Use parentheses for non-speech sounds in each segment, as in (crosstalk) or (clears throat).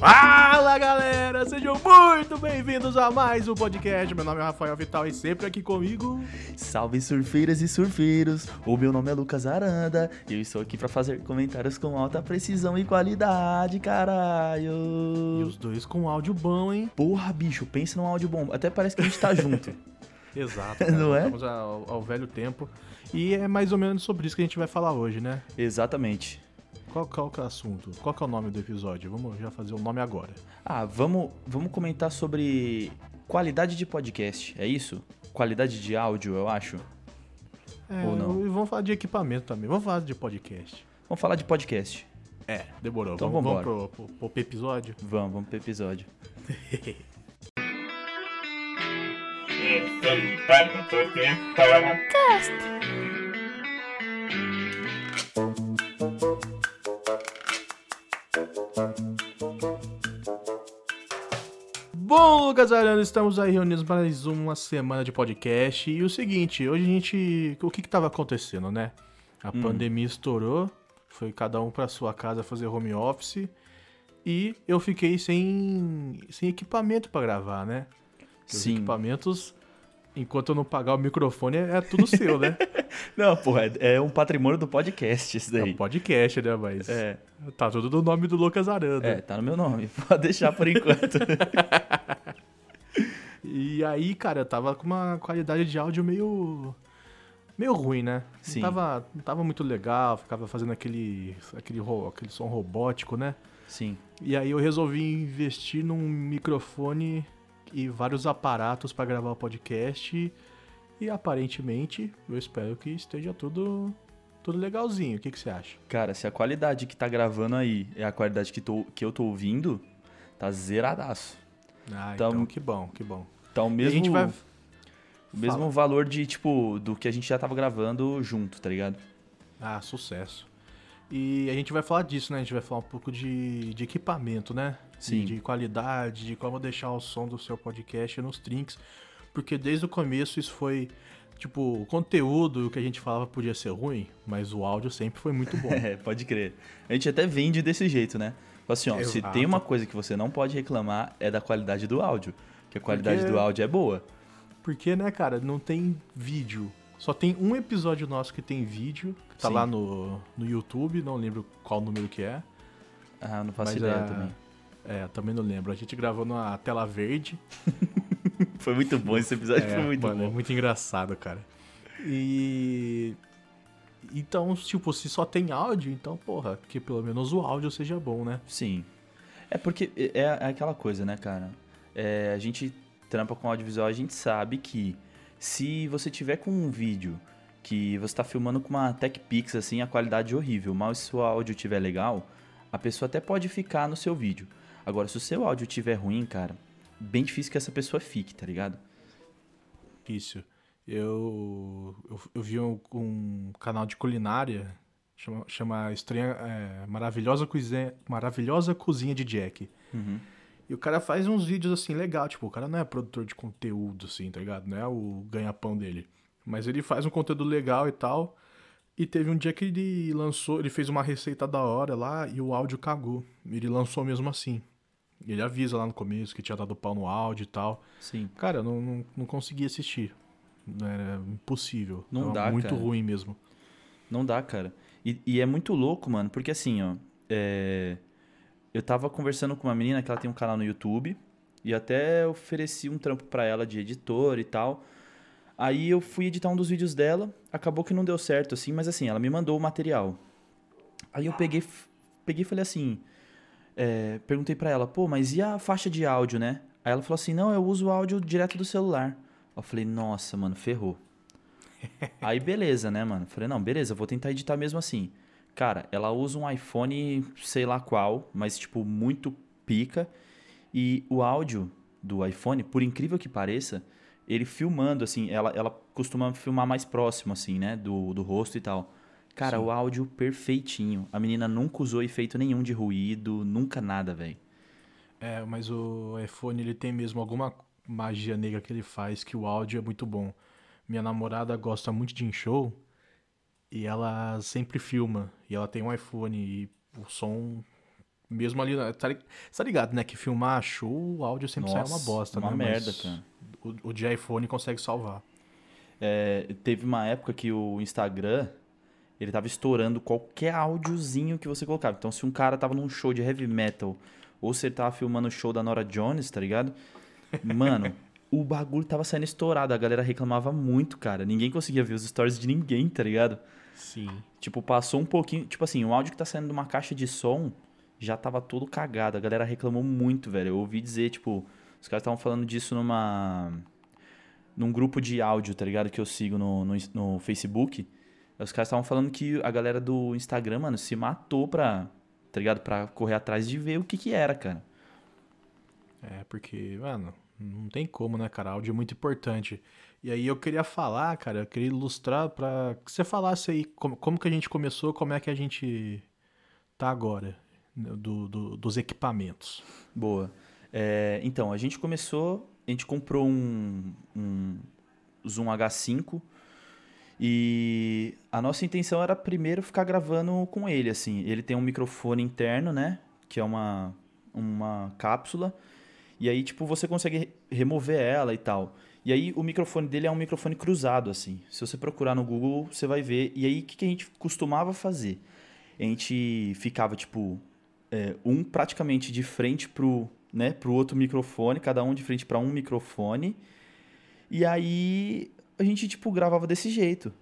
Fala galera, sejam muito bem-vindos a mais um podcast. Meu nome é Rafael Vital e sempre aqui comigo. Salve surfeiras e surfeiros! O meu nome é Lucas Aranda e eu estou aqui para fazer comentários com alta precisão e qualidade, caralho! E os dois com áudio bom, hein? Porra, bicho, pensa num áudio bom. Até parece que a gente tá junto. (laughs) (laughs) Exato. Cara. Não é? Voltamos ao, ao velho tempo. E é mais ou menos sobre isso que a gente vai falar hoje, né? Exatamente. Qual, qual que é o assunto? Qual que é o nome do episódio? Vamos já fazer o nome agora. Ah, vamos, vamos comentar sobre qualidade de podcast, é isso? Qualidade de áudio, eu acho. É, Ou não? E vamos falar de equipamento também. Vamos falar de podcast. Vamos falar de podcast. É, demorou. Então vamos, vamos vambora. pro, pro, pro episódio? Vamos, vamos pro episódio. (laughs) Bom, Lucas Arana, estamos aí reunidos para mais uma semana de podcast. E o seguinte, hoje a gente. O que que tava acontecendo, né? A Hum. pandemia estourou, foi cada um para sua casa fazer home office. E eu fiquei sem, sem equipamento para gravar, né? Porque Os Sim. equipamentos, enquanto eu não pagar o microfone, é, é tudo seu, né? (laughs) Não, porra, é é um patrimônio do podcast isso É daí. um podcast, né? Mas É, tá tudo no nome do Lucas Aranda. é, tá no meu nome. (laughs) Pode deixar por enquanto. (laughs) E aí, cara, eu tava com uma qualidade de áudio meio. meio ruim, né? Sim. Não tava, não tava muito legal, ficava fazendo aquele, aquele, aquele som robótico, né? Sim. E aí eu resolvi investir num microfone e vários aparatos pra gravar o podcast. E aparentemente, eu espero que esteja tudo, tudo legalzinho. O que, que você acha? Cara, se a qualidade que tá gravando aí é a qualidade que, tô, que eu tô ouvindo, tá zeradaço. Ah, Então- então que bom, que bom. Tá o E mesmo, a gente vai. o mesmo Fala. valor de, tipo, do que a gente já tava gravando junto, tá ligado? Ah, sucesso. E a gente vai falar disso, né? A gente vai falar um pouco de, de equipamento, né? Sim. De, de qualidade, de como deixar o som do seu podcast nos trinks. Porque desde o começo isso foi. Tipo, o conteúdo que a gente falava podia ser ruim, mas o áudio sempre foi muito bom. (laughs) É, pode crer. A gente até vende desse jeito, né? Assim, ó, se Exato. tem uma coisa que você não pode reclamar é da qualidade do áudio. Que a qualidade Porque- do áudio é boa. Porque, né, cara, não tem vídeo. Só tem um episódio nosso que tem vídeo, que tá Sim. lá no, no YouTube, não lembro qual número que é. Ah, não faço Mas ideia a- também. É, também não lembro. A gente gravou numa tela verde. (laughs) Foi muito bom esse episódio, É, foi muito mano, é bom. muito engraçado, cara. E. Então, tipo, se só tem áudio, então, porra, que pelo menos o áudio seja bom, né? Sim. É porque é, é aquela coisa, né, cara? É, a gente trampa com audiovisual, a gente sabe que se você tiver com um vídeo que você tá filmando com uma Tech Pix, assim, a qualidade é horrível, mas se o áudio tiver legal, a pessoa até pode ficar no seu vídeo. Agora, se o seu áudio tiver ruim, cara, bem difícil que essa pessoa fique, tá ligado? Isso. Eu, eu, eu vi um, um canal de culinária, chama, chama Estranha, é, Maravilhosa, Cozinha, Maravilhosa Cozinha de Jack. Uhum. E o cara faz uns vídeos assim legal, tipo, o cara não é produtor de conteúdo, assim, tá ligado? Não é o ganha-pão dele. Mas ele faz um conteúdo legal e tal. E teve um dia que ele lançou, ele fez uma receita da hora lá e o áudio cagou. Ele lançou mesmo assim. Ele avisa lá no começo que tinha dado pau no áudio e tal. Sim. Cara, eu não, não, não consegui assistir. Era impossível. Não Tava dá, muito cara. ruim mesmo. Não dá, cara. E, e é muito louco, mano, porque assim, ó. é, Eu tava conversando com uma menina que ela tem um canal no YouTube. E até ofereci um trampo pra ela de editor e tal. Aí eu fui editar um dos vídeos dela. Acabou que não deu certo, assim, mas assim, ela me mandou o material. Aí eu peguei, peguei e falei assim. É, perguntei pra ela, pô, mas e a faixa de áudio, né? Aí ela falou assim: não, eu uso o áudio direto do celular. Eu falei, nossa, mano, ferrou. (laughs) Aí beleza, né, mano? Falei, não, beleza, vou tentar editar mesmo assim. Cara, ela usa um iPhone, sei lá qual, mas tipo, muito pica. E o áudio do iPhone, por incrível que pareça, ele filmando, assim, ela, ela costuma filmar mais próximo, assim, né, do, do rosto e tal. Cara, Sim. o áudio perfeitinho. A menina nunca usou efeito nenhum de ruído, nunca nada, velho. É, mas o iPhone ele tem mesmo alguma magia negra que ele faz que o áudio é muito bom. Minha namorada gosta muito de in-show e ela sempre filma. E ela tem um iPhone e o som Mesmo ali, tá, tá ligado, né? Que filmar show, o áudio sempre Nossa, sai uma bosta, uma né? merda, Mas cara. O, o de iPhone consegue salvar. É, teve uma época que o Instagram, ele tava estourando qualquer áudiozinho que você colocava. Então, se um cara tava num show de heavy metal, ou se ele tava filmando o show da Nora Jones, tá ligado? Mano, (laughs) o bagulho tava saindo estourado. A galera reclamava muito, cara. Ninguém conseguia ver os stories de ninguém, tá ligado? Sim. Tipo, passou um pouquinho. Tipo assim, o áudio que tá saindo de uma caixa de som já tava todo cagado. A galera reclamou muito, velho. Eu ouvi dizer, tipo, os caras estavam falando disso numa. num grupo de áudio, tá ligado? Que eu sigo no, no, no Facebook. Os caras estavam falando que a galera do Instagram, mano, se matou pra. tá ligado? Pra correr atrás de ver o que que era, cara. É, porque, mano, não tem como, né, cara? Áudio é muito importante. E aí eu queria falar, cara, eu queria ilustrar para que você falasse aí como, como que a gente começou, como é que a gente tá agora, né, do, do dos equipamentos. Boa. É, então, a gente começou, a gente comprou um, um Zoom H5 e a nossa intenção era primeiro ficar gravando com ele, assim. Ele tem um microfone interno, né, que é uma, uma cápsula e aí, tipo, você consegue remover ela e tal. E aí, o microfone dele é um microfone cruzado, assim. Se você procurar no Google, você vai ver. E aí, o que, que a gente costumava fazer? A gente ficava, tipo, é, um praticamente de frente pro, né, pro outro microfone, cada um de frente para um microfone. E aí, a gente, tipo, gravava desse jeito.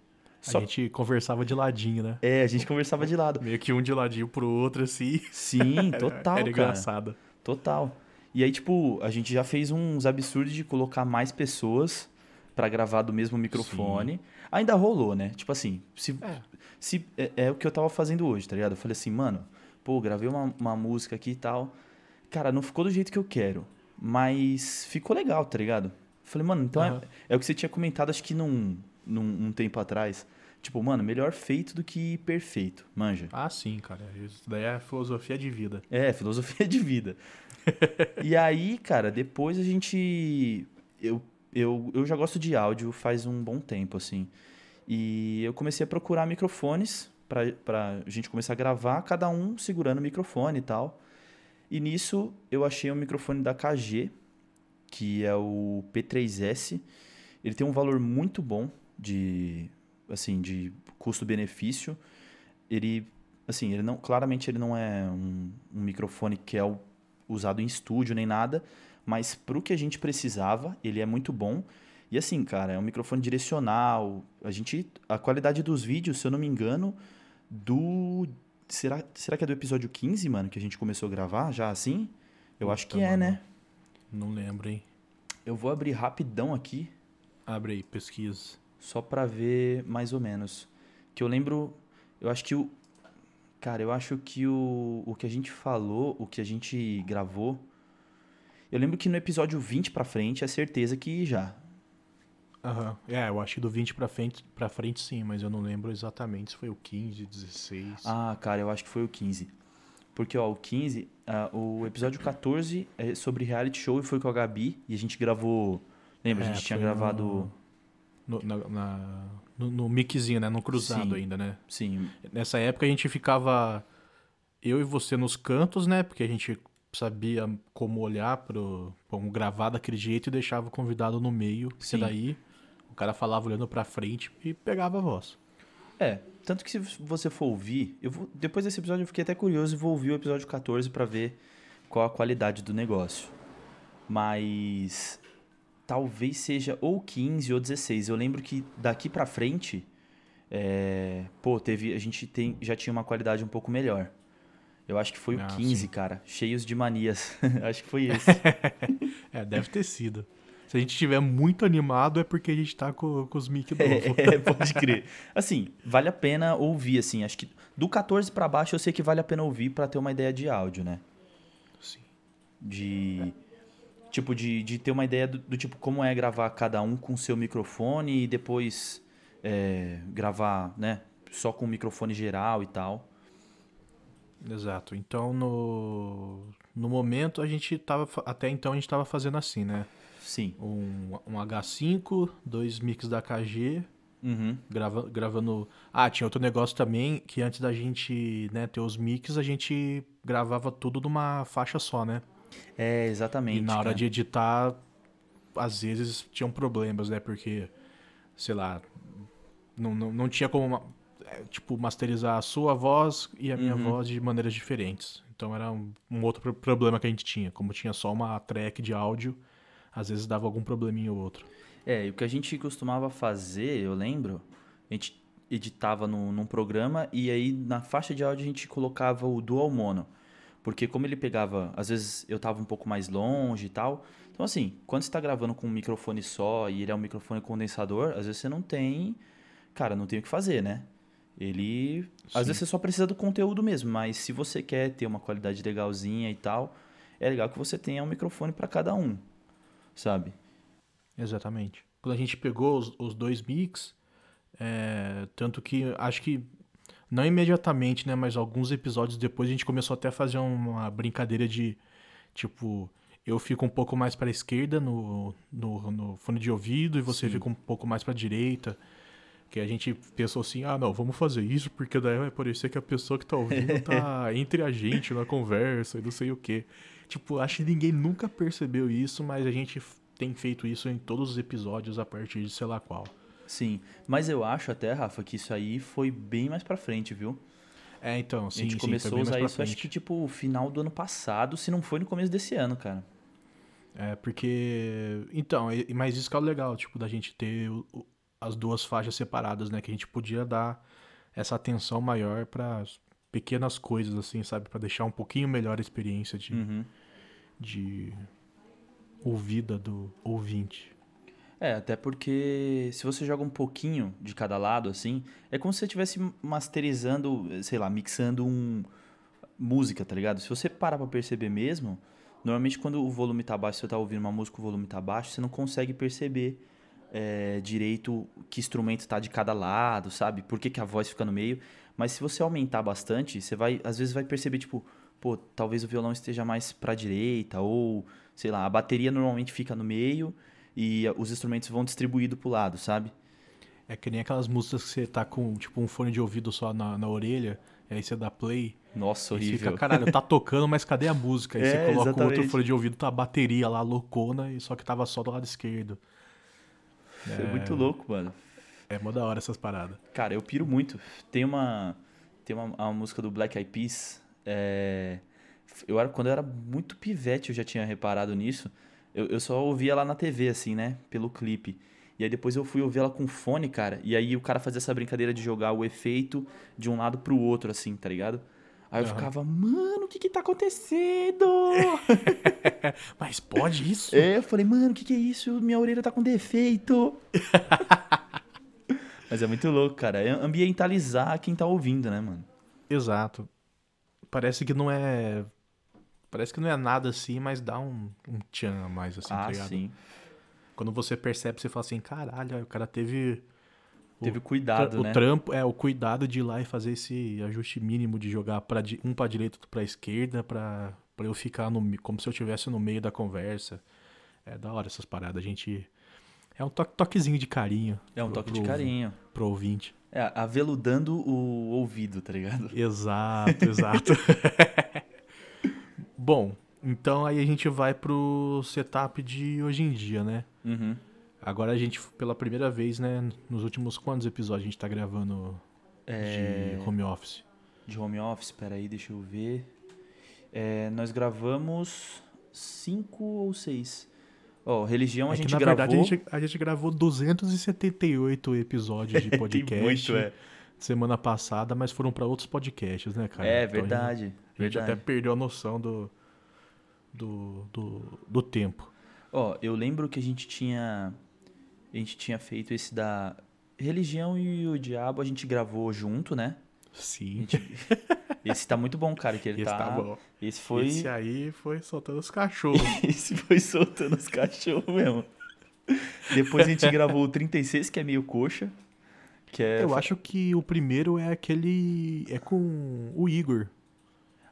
Só... A gente conversava de ladinho, né? É, a gente conversava de lado. Meio que um de ladinho pro outro, assim. Sim, (laughs) total, Era engraçado. Total. E aí, tipo, a gente já fez uns absurdos de colocar mais pessoas para gravar do mesmo microfone. Sim. Ainda rolou, né? Tipo assim, se, é. se é, é, o que eu tava fazendo hoje, tá ligado? Eu falei assim, mano, pô, gravei uma, uma música aqui e tal. Cara, não ficou do jeito que eu quero, mas ficou legal, tá ligado? Falei, mano, então uhum. é, é o que você tinha comentado, acho que num, num um tempo atrás. Tipo, mano, melhor feito do que perfeito, manja. Ah, sim, cara. Isso daí é filosofia de vida. É, (laughs) filosofia de vida. e aí, cara, depois a gente. Eu, eu, eu já gosto de áudio faz um bom tempo, assim. E eu comecei a procurar microfones pra, pra gente começar a gravar, cada um segurando o microfone e tal. E nisso eu achei um microfone da KG, que é o P3S. Ele tem um valor muito bom de assim de custo-benefício. Ele assim, ele não claramente ele não é um, um microfone que é o usado em estúdio nem nada, mas pro que a gente precisava, ele é muito bom. E assim, cara, é um microfone direcional. A gente a qualidade dos vídeos, se eu não me engano, do será será que é do episódio 15, mano, que a gente começou a gravar já assim? Eu Puta, acho que é, mano. né? Não lembro, hein. Eu vou abrir rapidão aqui. Abre aí, pesquisa. Só para ver mais ou menos. Que eu lembro, eu acho que o Cara, eu acho que o, o que a gente falou, o que a gente gravou. Eu lembro que no episódio 20 pra frente é certeza que já. Aham. Uhum. É, eu acho que do 20 pra frente, pra frente sim, mas eu não lembro exatamente se foi o 15, 16. Ah, cara, eu acho que foi o 15. Porque, ó, o 15, uh, o episódio 14 é sobre reality show e foi com a Gabi. E a gente gravou. Lembra? É, a gente tinha gravado. No, na, na, no, no miczinho, né? No cruzado sim, ainda, né? Sim. Nessa época a gente ficava eu e você nos cantos, né? Porque a gente sabia como olhar pro como gravar daquele jeito e deixava o convidado no meio, sim. daí o cara falava olhando para frente e pegava a voz. É, tanto que se você for ouvir, eu vou, depois desse episódio eu fiquei até curioso e vou ouvir o episódio 14 para ver qual a qualidade do negócio. Mas talvez seja ou 15 ou 16. Eu lembro que daqui para frente, é, pô, teve, a gente tem, já tinha uma qualidade um pouco melhor. Eu acho que foi ah, o 15, sim. cara. Cheios de manias. (laughs) acho que foi esse. (laughs) é, deve ter sido. Se a gente estiver muito animado, é porque a gente tá com, com os mic novos. (laughs) É, pode crer. Assim, vale a pena ouvir, assim. Acho que do 14 para baixo eu sei que vale a pena ouvir para ter uma ideia de áudio, né? Sim. De. É Tipo, de, de ter uma ideia do, do, tipo como é gravar cada um com seu microfone e depois é, gravar, né? Só com o microfone geral e tal. Exato. Então, no, no momento, a gente tava. Até então a gente tava fazendo assim, né? Sim. Um, um H5, dois mix da KG Uhum. Grava, gravando. Ah, tinha outro negócio também que antes da gente né, ter os mix, a gente gravava tudo numa faixa só, né? É, exatamente. E na hora cara. de editar, às vezes tinham problemas, né? Porque, sei lá, não, não, não tinha como, é, tipo, masterizar a sua voz e a minha Uhum. voz de maneiras diferentes. Então era um, um outro pro- problema que a gente tinha. Como tinha só uma track de áudio, às vezes dava algum probleminha ou outro. É, e o que a gente costumava fazer, eu lembro, a gente editava no, num programa e aí na faixa de áudio a gente colocava o dual mono. Porque como ele pegava, às vezes eu tava um pouco mais longe e tal. Então assim, quando você tá gravando com um microfone só e ele é um microfone condensador, às vezes você não tem, cara, não tem o que fazer, né? Ele, Sim. às vezes você só precisa do conteúdo mesmo, mas se você quer ter uma qualidade legalzinha e tal, é legal que você tenha um microfone para cada um, sabe? Exatamente. Quando a gente pegou os, os dois mix, é, tanto que acho que não imediatamente, né, mas alguns episódios depois a gente começou até a fazer uma brincadeira de tipo, eu fico um pouco mais para a esquerda no, no, no fone de ouvido e você Sim. fica um pouco mais para a direita. Que a gente pensou assim, ah, não, vamos fazer isso porque daí vai parecer que a pessoa que tá ouvindo (laughs) tá entre a gente na conversa e não sei o quê. Tipo, acho que ninguém nunca percebeu isso, mas a gente tem feito isso em todos os episódios a partir de sei lá qual. Sim, mas eu acho até, Rafa, que isso aí foi bem mais pra frente, viu? É, então, sim, a gente sim, começou a usar isso, acho frente. que tipo, final do ano passado, se não foi no começo desse ano, cara. É, porque. Então, mas isso que é o legal, tipo, da gente ter as duas faixas separadas, né? Que a gente podia dar essa atenção maior para pequenas coisas, assim, sabe? Pra deixar um pouquinho melhor a experiência de, Uhum. de ouvida do ouvinte. É, até porque se você joga um pouquinho de cada lado, assim, é como se você estivesse masterizando, sei lá, mixando um música, tá ligado? Se você parar pra perceber mesmo, normalmente quando o volume tá baixo, você tá ouvindo uma música, o volume tá baixo, você não consegue perceber é, direito que instrumento tá de cada lado, sabe? Por que, que a voz fica no meio. Mas se você aumentar bastante, você vai, às vezes vai perceber, tipo, pô, talvez o violão esteja mais pra direita, ou, sei lá, a bateria normalmente fica no meio e os instrumentos vão distribuídos pro lado, sabe? É que nem aquelas músicas que você tá com, tipo, um fone de ouvido só na, na orelha, e aí você dá play, Nossa, horrível. fica, caralho, tá tocando, mas cadê a música? Aí (laughs) É, você coloca o outro fone de ouvido, tá a bateria lá loucona, e só que tava só do lado esquerdo. É muito louco, mano. É mó da hora essas paradas. Cara, eu piro muito. Tem uma tem uma, uma música do Black Eyed Peas. é, eu era, quando eu era muito pivete, eu já tinha reparado nisso. Eu, eu só ouvia ela na TV, assim, né? Pelo clipe. E aí depois eu fui ouvir ela com fone, cara. E aí o cara fazia essa brincadeira de jogar o efeito de um lado pro outro, assim, tá ligado? Aí eu Aham. ficava, mano, o que que tá acontecendo? (laughs) Mas pode isso? É, eu falei, mano, o que, que é isso? Minha orelha tá com defeito. (laughs) Mas é muito louco, cara. É ambientalizar quem tá ouvindo, né, mano? Exato. Parece que não é. Parece que não é nada assim, mas dá um, um tchan a mais, assim, tá ah, ligado? sim. Quando você percebe, você fala assim, caralho, o cara teve. o- Teve cuidado, o né? trampo, é, o cuidado de ir lá e fazer esse ajuste mínimo de jogar pra, um pra direita, outro pra esquerda, pra, pra eu ficar no, como se eu estivesse no meio da conversa. É da hora essas paradas. A gente. É um toque, toquezinho de carinho. É um pro- toque de pro- carinho. Pro ouvinte. É, aveludando o ouvido, tá ligado? Exato, exato. (laughs) Bom, então aí a gente vai pro setup de hoje em dia, né? Uhum. Agora a gente, pela primeira vez, né? Nos últimos quantos episódios a gente tá gravando É, de home office? de home office, peraí, deixa eu ver. É, nós gravamos cinco ou seis. Ó, religião a É que, gente na gravou. verdade a gente, a gente gravou 278 episódios de (laughs) podcast Tem muito, é. semana passada, mas foram pra outros podcasts, né, cara? É, Então, a gente- verdade. A gente verdade. até perdeu a noção do, do, do, do tempo. Ó, eu lembro que a gente tinha. A gente tinha feito esse da religião e o diabo, a gente gravou junto, né? A Sim. gente- (laughs) Esse tá muito bom, cara, que ele Esse tá. tá bom. Esse foi. Esse aí foi soltando os cachorros. (laughs) Esse foi soltando os cachorros mesmo. Depois a gente (laughs) gravou o 36, que é meio coxa. Que é. Eu acho que o primeiro é aquele. É com o Igor.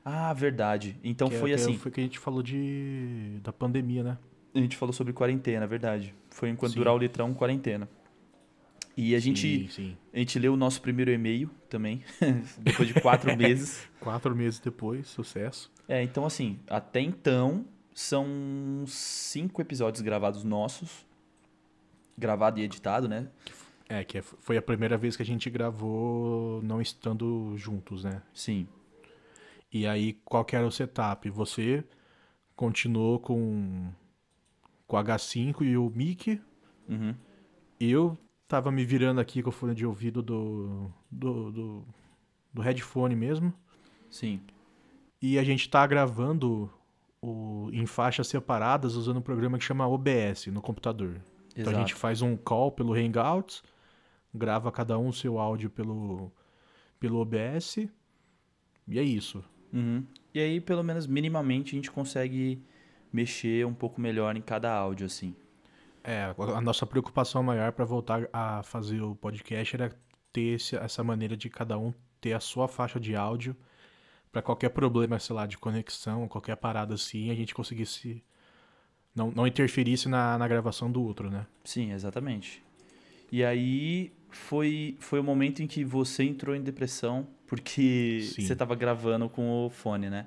Ah, verdade. Então que é- foi é- assim. Foi que a gente falou de. da pandemia, né? A gente falou sobre quarentena, verdade. Foi enquanto Sim. durar o litrão, quarentena. E a gente, Sim, sim. a gente leu o nosso primeiro e-mail também, (laughs) depois de quatro (laughs) meses. Quatro meses depois, sucesso. É, então assim, até então são cinco episódios gravados nossos. Gravado e editado, né? É, que é- foi a primeira vez que a gente gravou não estando juntos, né? Sim. E aí, qual que era o setup? Você continuou com, com o H5 e o mic. Uhum. Eu tava me virando aqui com o fone de ouvido do, do, do, do headphone mesmo. Sim. E a gente tá gravando o, em faixas separadas usando um programa que chama OBS no computador. Então Exato. a gente faz um call pelo Hangouts, grava cada um o seu áudio pelo, pelo OBS. E é isso. Uhum. E aí, pelo menos minimamente, a gente consegue mexer um pouco melhor em cada áudio, assim. É, a nossa preocupação maior para voltar a fazer o podcast era ter esse- essa maneira de cada um ter a sua faixa de áudio para qualquer problema, sei lá, de conexão, qualquer parada assim, a gente conseguisse não, não interferisse na, na gravação do outro, né? Sim, exatamente. E aí foi, foi o momento em que você entrou em depressão porque Sim. você tava gravando com o fone, né?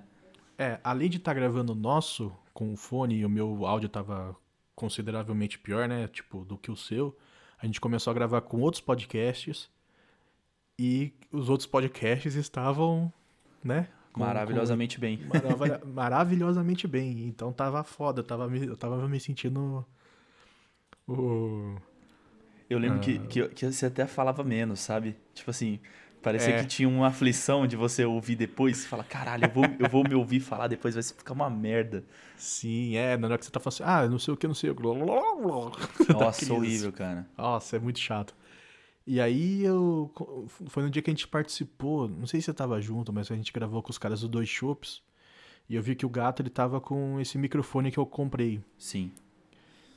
É, além de estar gravando o nosso com o fone e o meu áudio tava consideravelmente pior, né? Tipo, do que o seu, a gente começou a gravar com outros podcasts e os outros podcasts estavam, né? com- Maravilhosamente bem. com- maravilha- (laughs) maravilhosamente bem. Então tava foda, eu tava me, eu tava me sentindo. O... Eu lembro Ah. que, que, que você até falava menos, sabe? Tipo assim, parecia É. que tinha uma aflição de você ouvir depois. Fala, caralho, eu vou, eu vou me ouvir falar depois, vai ficar uma merda. Sim, é, na hora que você tá falando assim, ah, não sei o que, não sei o que. (laughs) Nossa, horrível, cara. Nossa, é muito chato. E aí eu. Foi no dia que a gente participou, não sei se você tava junto, mas a gente gravou com os caras do Dois Shops. E eu vi que o gato ele tava com esse microfone que eu comprei. Sim.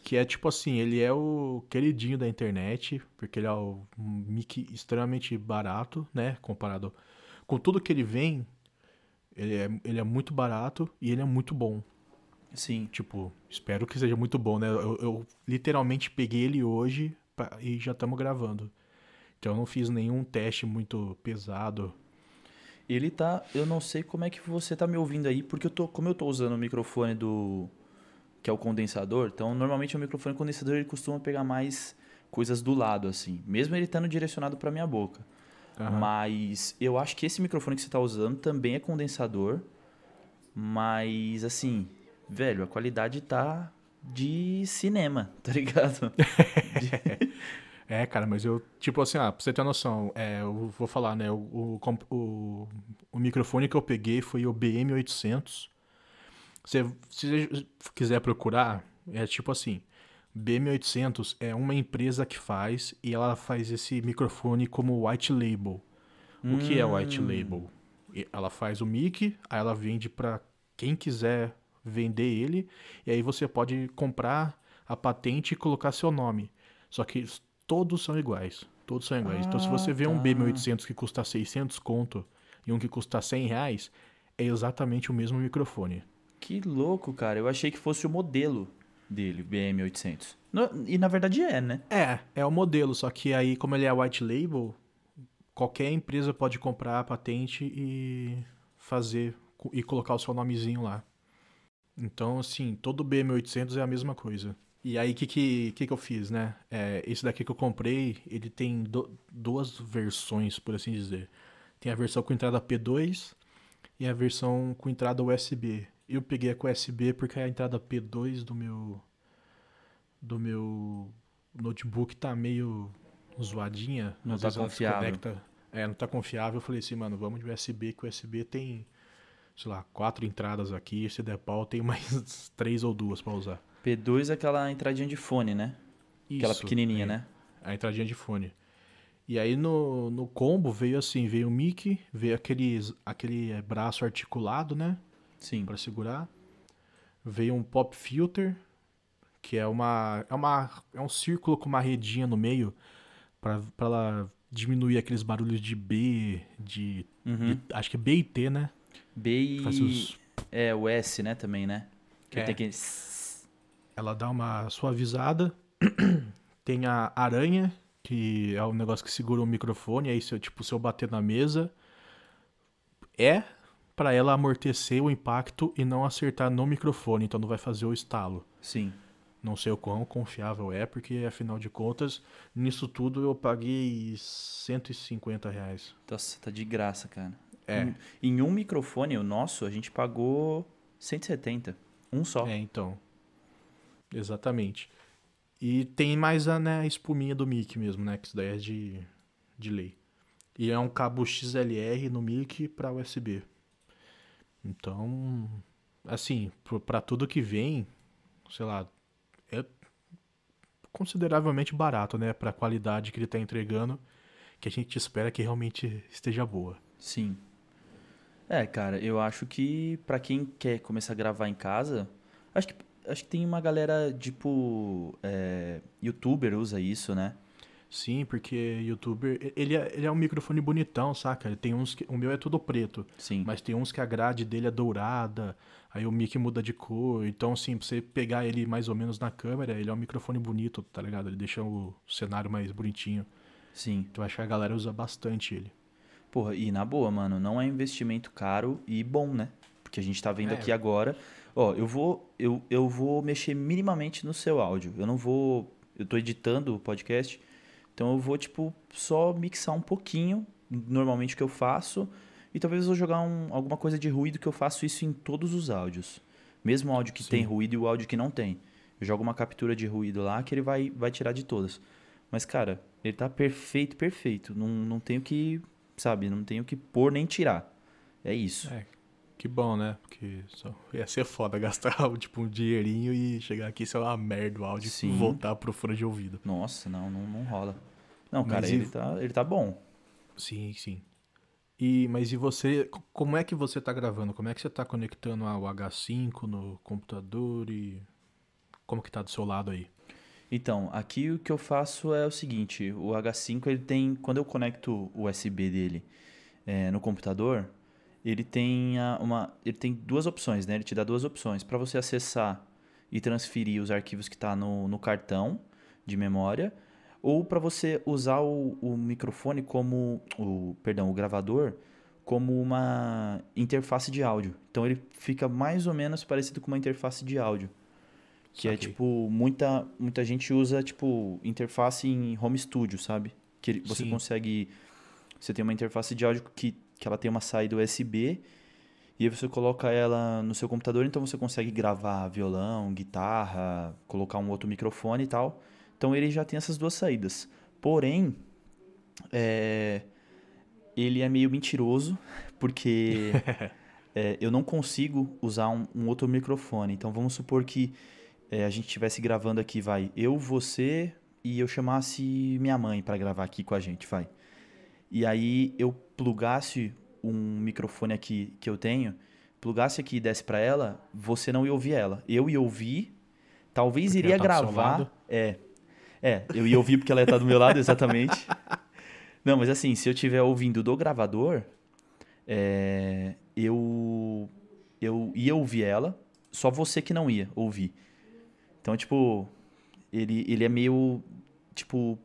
Que é tipo assim, ele é o queridinho da internet, porque ele é o- um mic extremamente barato, né? Comparado com tudo que ele vem, ele é, ele é muito barato e ele é muito bom. Sim. Tipo, espero que seja muito bom, né? Eu, eu literalmente peguei ele hoje pra- e já estamos gravando. Então eu não fiz nenhum teste muito pesado. Ele tá. Eu não sei como é que você tá me ouvindo aí, porque eu tô. Como eu tô usando o microfone do. Que é o condensador, então normalmente o microfone condensador ele costuma pegar mais coisas do lado, assim. Mesmo ele estando direcionado pra minha boca. Aham. Mas eu acho que esse microfone que você tá usando também é condensador. Mas assim, velho, a qualidade tá de cinema, (laughs) tá ligado? (laughs) É, cara, mas eu, tipo assim, ah, pra você ter uma noção, é, eu vou falar, né? O, o, o, o microfone que eu peguei foi o BM800. Você, se você quiser procurar, é tipo assim: BM800 é uma empresa que faz e ela faz esse microfone como white label. O que é white Hum. label? Ela faz o mic, aí ela vende pra quem quiser vender ele, e aí você pode comprar a patente e colocar seu nome. Só que todos são iguais. Todos são iguais. então, se você Ah, vê um tá. BM800 que custa 600 conto e um que custa 100 reais, é exatamente o mesmo microfone. Que louco, cara. Eu achei que fosse o modelo dele, BM800. No- e na verdade é, né? É, é o modelo, só que aí, como ele é white label, qualquer empresa pode comprar a patente e fazer e colocar o seu nomezinho lá. Então, assim, todo BM800 é a mesma coisa. E aí, o que, que, que que eu fiz, né? É, esse daqui que eu comprei, ele tem do- duas versões, por assim dizer. Tem a versão com entrada P2 e a versão com entrada USB. Eu peguei a com USB porque a entrada P2 do meu do meu notebook tá meio zoadinha. Não tá confiável. É, não tá confiável. Eu falei assim, mano, vamos de USB, que o USB tem, sei lá, quatro entradas aqui. Se der pau, tem mais (laughs) três ou duas pra usar. P2 é aquela entradinha de fone, né? Aquela Isso, pequenininha, é, né? A entradinha de fone. E aí no, no combo veio assim, veio o mic, veio aquele eh, braço articulado, né? Sim. Pra segurar. Veio um pop filter, que é uma é uma é um círculo com uma redinha no meio pra pra ela diminuir aqueles barulhos de B, de, Uhum. de- acho que é B e T, né? B e... os- É, o S, né, também, né? Que É. tem aquele... ela dá uma suavizada. (clears throat) Tem a aranha, que é o negócio que segura o microfone, aí se eu, tipo, se eu bater na mesa, é para ela amortecer o impacto e não acertar no microfone, então não vai fazer o estalo. Sim. Não sei o quão confiável é, porque afinal de contas, nisso tudo eu paguei 150 reais. Nossa, tá de graça, cara. É. Em, em um microfone, o nosso, a gente pagou 170. Um só. É, então. Exatamente. E tem mais a né, espuminha do mic mesmo, né? Que isso daí é de, de lei. E é um cabo XLR no mic para USB. Então, assim, pra tudo que vem, sei lá, é consideravelmente barato, né? Pra qualidade que ele tá entregando, que a gente espera que realmente esteja boa. Sim. É, cara, eu acho que pra quem quer começar a gravar em casa, acho que, acho que tem uma galera, tipo, é, youtuber usa isso, né? Sim, porque youtuber, ele é, ele é um microfone bonitão, saca? Ele tem uns que, o meu é tudo preto. Sim. Mas tem uns que a grade dele é dourada, aí o mic muda de cor. Então, assim, pra você pegar ele mais ou menos na câmera, ele é um microfone bonito, tá ligado? Ele deixa o cenário mais bonitinho. Sim. Então, acho que a galera usa bastante ele. Porra, e na boa, mano, não é investimento caro e bom, né? Porque a gente tá vendo É. aqui agora. Ó, eu vou, eu, eu vou mexer minimamente no seu áudio. Eu não vou. Eu tô editando o podcast, então eu vou, tipo, só mixar um pouquinho, normalmente o que eu faço. E talvez eu vou jogar um- alguma coisa de ruído que eu faço isso em todos os áudios. Mesmo o áudio que Sim. tem ruído e o áudio que não tem. Eu jogo uma captura de ruído lá que ele vai, vai tirar de todas. Mas, cara, ele tá perfeito, perfeito. Não, não tenho que, sabe, não tenho que pôr nem tirar. É isso. É, que bom, né? Porque só ia ser foda gastar, (laughs) tipo, um dinheirinho e chegar aqui e ser uma merda o áudio Sim. e voltar pro fone de ouvido. Nossa, não, não, não rola. Não, Mas cara, e- ele, tá, ele tá bom. Sim, sim. E, mas e você, co- como é que você tá gravando? Como é que você tá conectando ao H5 no computador e como que tá do seu lado aí? Então, aqui o que eu faço é o seguinte, o H5 ele tem, quando eu conecto o USB dele eh, no computador, ele tem uma, ele tem duas opções, né? Ele te dá duas opções para você acessar e transferir os arquivos que tá no, no cartão de memória, ou para você usar o, o microfone como, o, perdão, o gravador como uma interface de áudio. Então ele fica mais ou menos parecido com uma interface de áudio. Que é Saquei. tipo, muita, muita gente usa, tipo, interface em home studio, sabe? Que ele- você Sim. consegue. Você tem uma interface de áudio que, que ela tem uma saída USB. E aí você coloca ela no seu computador, então você consegue gravar violão, guitarra, colocar um outro microfone e tal. Então ele já tem essas duas saídas. Porém, é, ele é meio mentiroso, (laughs) porque (laughs) é, eu não consigo usar um, um outro microfone. Então vamos supor que é, a gente estivesse gravando aqui, vai, eu, você e eu chamasse minha mãe para gravar aqui com a gente, vai. E aí eu plugasse um microfone aqui que eu tenho, plugasse aqui e desse para ela, você não ia ouvir ela. Eu ia ouvir, talvez Porque iria tá gravar. É. É, eu ia ouvir porque ela ia estar do meu lado, exatamente. (laughs) Não, mas assim, se eu estiver ouvindo do gravador, é, eu, eu ia ouvir ela, só você que não ia ouvir. Então, tipo, ele, ele é meio, tipo,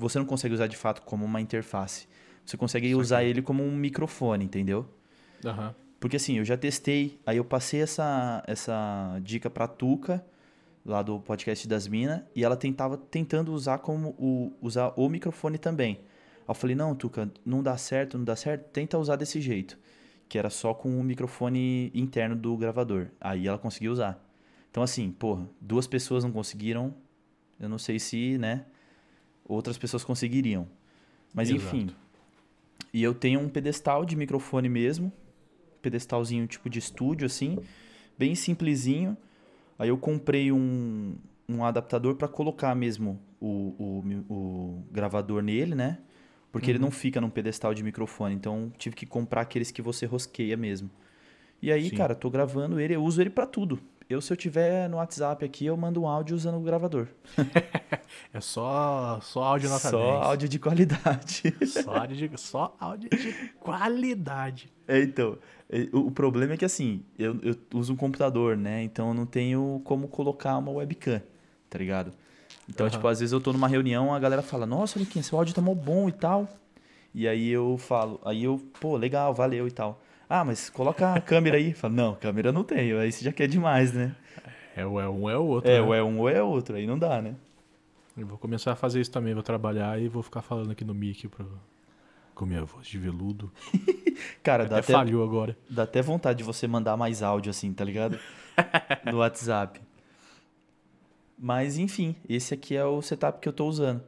você não consegue usar de fato como uma interface. Você consegue usar ele como um microfone, entendeu? Aham. Porque assim, eu já testei, aí eu passei essa, essa dica pra Tuca, lá do podcast das Minas, e ela tentava tentando usar como o, usar o microfone também. Aí eu falei, não, Tuca, não dá certo, não dá certo, tenta usar desse jeito. Que era só com o microfone interno do gravador. Aí ela conseguiu usar. Então assim, porra, duas pessoas não conseguiram, eu não sei se, né, outras pessoas conseguiriam. Mas Exato. enfim. E eu tenho um pedestal de microfone mesmo, pedestalzinho tipo de estúdio assim, bem simplesinho. Aí eu comprei um, um adaptador para colocar mesmo o, o, o gravador nele, né? Porque ele Uhum. não fica num pedestal de microfone, então tive que comprar aqueles que você rosqueia mesmo. E aí, Sim. cara, tô gravando ele, eu uso ele para tudo. Eu, se eu tiver no WhatsApp aqui, eu mando um áudio usando o gravador. (laughs) É só, só áudio nota Só 10. áudio de qualidade. Só áudio de, só áudio de qualidade. É, então, é, o problema é que assim, eu, eu uso um computador, né? Então eu não tenho como colocar uma webcam, tá ligado? Então, Aham. tipo, às vezes eu tô numa reunião, a galera fala, nossa, Liquinha, seu áudio tá mó bom e tal. E aí eu falo, aí eu, pô, legal, valeu e tal. Ah, mas coloca a câmera aí. Fala, não, câmera não tenho, aí você já quer demais, né? É ou é um é o outro. É, né? ou é um ou é outro, aí não dá, né? Eu vou começar a fazer isso também, vou trabalhar e vou ficar falando aqui no mic pra... com minha voz de veludo. (laughs) Cara, dá Até falhou agora. dá até vontade de você mandar mais áudio assim, tá ligado? (laughs) No WhatsApp. Mas, enfim, esse aqui é o setup que eu tô usando.